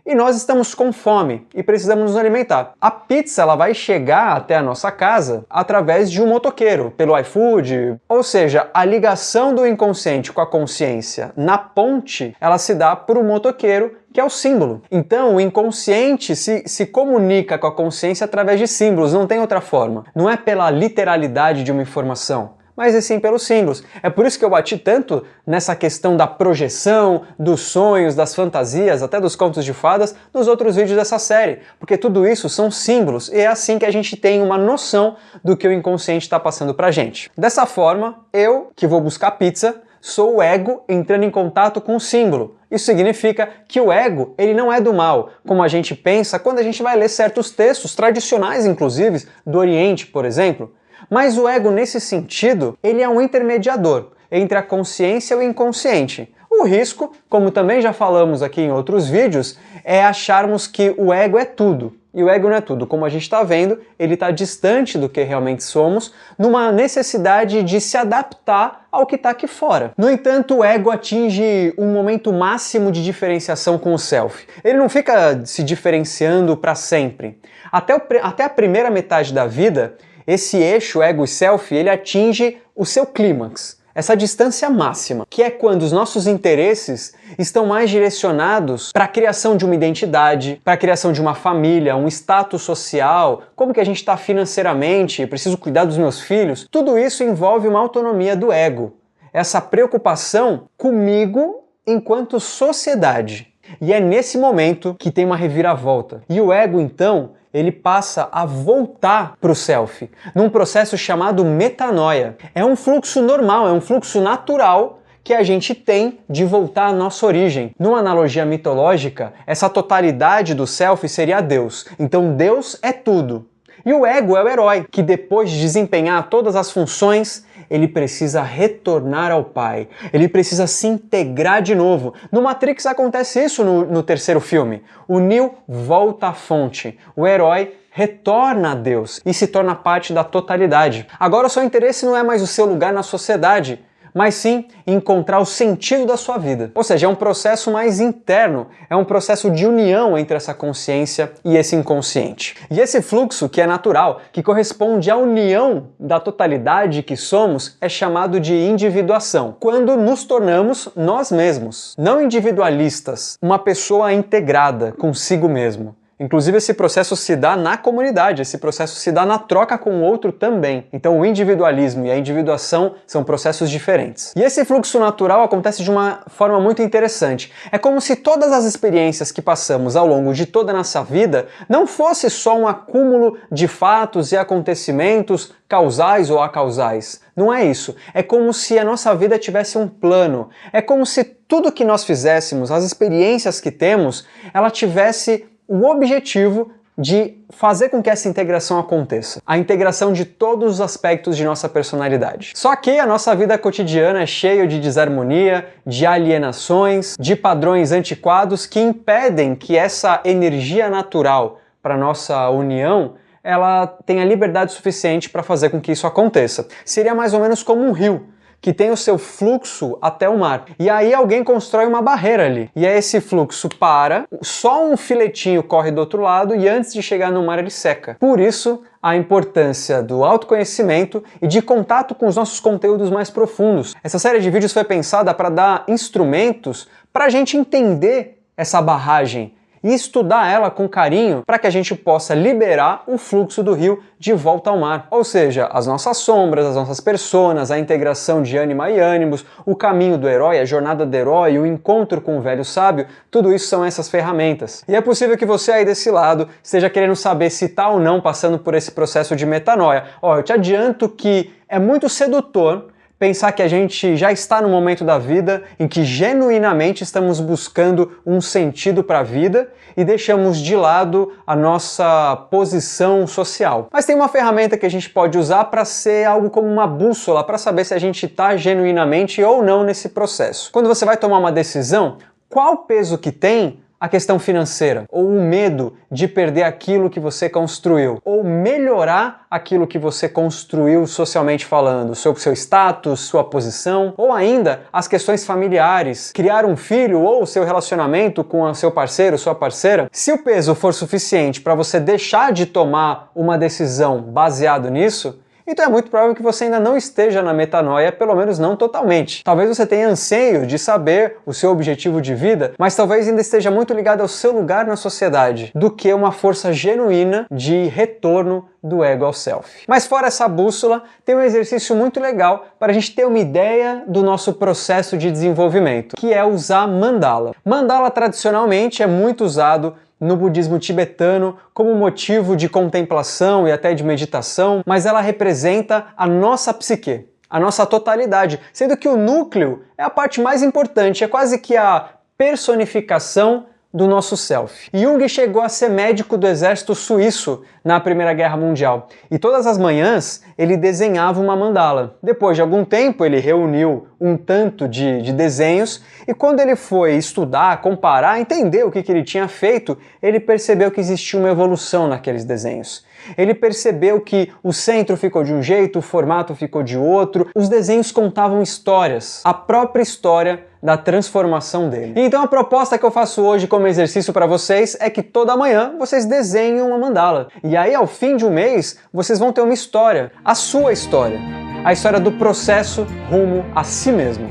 e nós estamos com fome e precisamos nos alimentar. A pizza ela vai chegar até a nossa casa através de um motoqueiro, pelo iFood, ou seja, a ligação do inconsciente com a consciência na ponte, ela se dá por um motoqueiro que é o símbolo. Então, o inconsciente se, se comunica com a consciência através de símbolos, não tem outra forma. Não é pela literalidade de uma informação mas e sim pelos símbolos. É por isso que eu bati tanto nessa questão da projeção, dos sonhos, das fantasias, até dos contos de fadas, nos outros vídeos dessa série, porque tudo isso são símbolos e é assim que a gente tem uma noção do que o inconsciente está passando pra gente. Dessa forma, eu, que vou buscar pizza, sou o ego entrando em contato com o símbolo. Isso significa que o ego, ele não é do mal, como a gente pensa quando a gente vai ler certos textos tradicionais, inclusive, do Oriente, por exemplo. Mas o ego, nesse sentido, ele é um intermediador entre a consciência e o inconsciente. O risco, como também já falamos aqui em outros vídeos, é acharmos que o ego é tudo. E o ego não é tudo. Como a gente está vendo, ele está distante do que realmente somos, numa necessidade de se adaptar ao que está aqui fora. No entanto, o ego atinge um momento máximo de diferenciação com o self. Ele não fica se diferenciando para sempre. Até, até a primeira metade da vida, esse eixo ego e self ele atinge o seu clímax essa distância máxima, que é quando os nossos interesses estão mais direcionados para a criação de uma identidade, para a criação de uma família, um status social, como que a gente está financeiramente, preciso cuidar dos meus filhos, tudo isso envolve uma autonomia do ego, essa preocupação comigo enquanto sociedade. E é nesse momento que tem uma reviravolta. E o ego, então, ele passa a voltar para o self, num processo chamado metanoia. É um fluxo normal, é um fluxo natural que a gente tem de voltar à nossa origem. Numa analogia mitológica, essa totalidade do self seria Deus. Então Deus é tudo. E o ego é o herói, que depois de desempenhar todas as funções, ele precisa retornar ao Pai. Ele precisa se integrar de novo. No Matrix acontece isso no, no terceiro filme. O Neo volta à fonte. O herói retorna a Deus e se torna parte da totalidade. Agora o seu interesse não é mais o seu lugar na sociedade, mas sim encontrar o sentido da sua vida. Ou seja, é um processo mais interno, é um processo de união entre essa consciência e esse inconsciente. E esse fluxo, que é natural, que corresponde à união da totalidade que somos, é chamado de individuação, quando nos tornamos nós mesmos, não individualistas, uma pessoa integrada consigo mesmo. Inclusive, esse processo se dá na comunidade, esse processo se dá na troca com o outro também. Então, o individualismo e a individuação são processos diferentes. E esse fluxo natural acontece de uma forma muito interessante. É como se todas as experiências que passamos ao longo de toda a nossa vida não fosse só um acúmulo de fatos e acontecimentos causais ou acausais. Não é isso. É como se a nossa vida tivesse um plano. É como se tudo que nós fizéssemos, as experiências que temos, ela tivesse o objetivo de fazer com que essa integração aconteça. A integração de todos os aspectos de nossa personalidade. Só que a nossa vida cotidiana é cheia de desarmonia, de alienações, de padrões antiquados que impedem que essa energia natural para nossa união ela tenha liberdade suficiente para fazer com que isso aconteça. Seria mais ou menos como um rio que tem o seu fluxo até o mar. E aí alguém constrói uma barreira ali. E aí esse fluxo para, só um filetinho corre do outro lado e antes de chegar no mar ele seca. Por isso, a importância do autoconhecimento e de contato com os nossos conteúdos mais profundos. Essa série de vídeos foi pensada para dar instrumentos para a gente entender essa barragem e estudar ela com carinho para que a gente possa liberar o fluxo do rio de volta ao mar. Ou seja, as nossas sombras, as nossas personas, a integração de ânima e ânimos, o caminho do herói, a jornada do herói, o encontro com o velho sábio, tudo isso são essas ferramentas. E é possível que você aí desse lado esteja querendo saber se está ou não passando por esse processo de metanoia. Ó, eu te adianto que é muito sedutor pensar que a gente já está no momento da vida em que genuinamente estamos buscando um sentido para a vida e deixamos de lado a nossa posição social. Mas tem uma ferramenta que a gente pode usar para ser algo como uma bússola para saber se a gente está genuinamente ou não nesse processo. Quando você vai tomar uma decisão, qual peso que tem a questão financeira, ou o medo de perder aquilo que você construiu, ou melhorar aquilo que você construiu socialmente falando, seu, seu status, sua posição, ou ainda as questões familiares, criar um filho ou seu relacionamento com seu parceiro, sua parceira. Se o peso for suficiente para você deixar de tomar uma decisão baseado nisso, então é muito provável que você ainda não esteja na metanoia, pelo menos não totalmente. Talvez você tenha anseio de saber o seu objetivo de vida, mas talvez ainda esteja muito ligado ao seu lugar na sociedade do que uma força genuína de retorno do ego ao self. Mas fora essa bússola, tem um exercício muito legal para a gente ter uma ideia do nosso processo de desenvolvimento, que é usar mandala. Mandala tradicionalmente é muito usado no budismo tibetano como motivo de contemplação e até de meditação, mas ela representa a nossa psique, a nossa totalidade, sendo que o núcleo é a parte mais importante, é quase que a personificação do nosso self. Jung chegou a ser médico do exército suíço na Primeira Guerra Mundial e todas as manhãs ele desenhava uma mandala. Depois de algum tempo, ele reuniu um tanto de, de desenhos e quando ele foi estudar, comparar, entender o que, que ele tinha feito, ele percebeu que existia uma evolução naqueles desenhos. Ele percebeu que o centro ficou de um jeito, o formato ficou de outro, os desenhos contavam histórias, a própria história da transformação dele. Então a proposta que eu faço hoje como exercício para vocês é que toda manhã vocês desenhem uma mandala. E aí ao fim de um mês vocês vão ter uma história, a sua história, a história do processo rumo a si mesmo.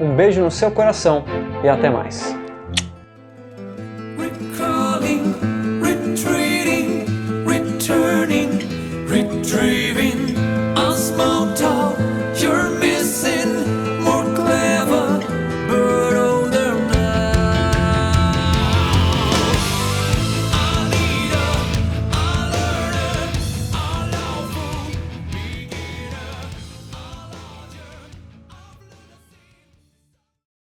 Um beijo no seu coração e até mais.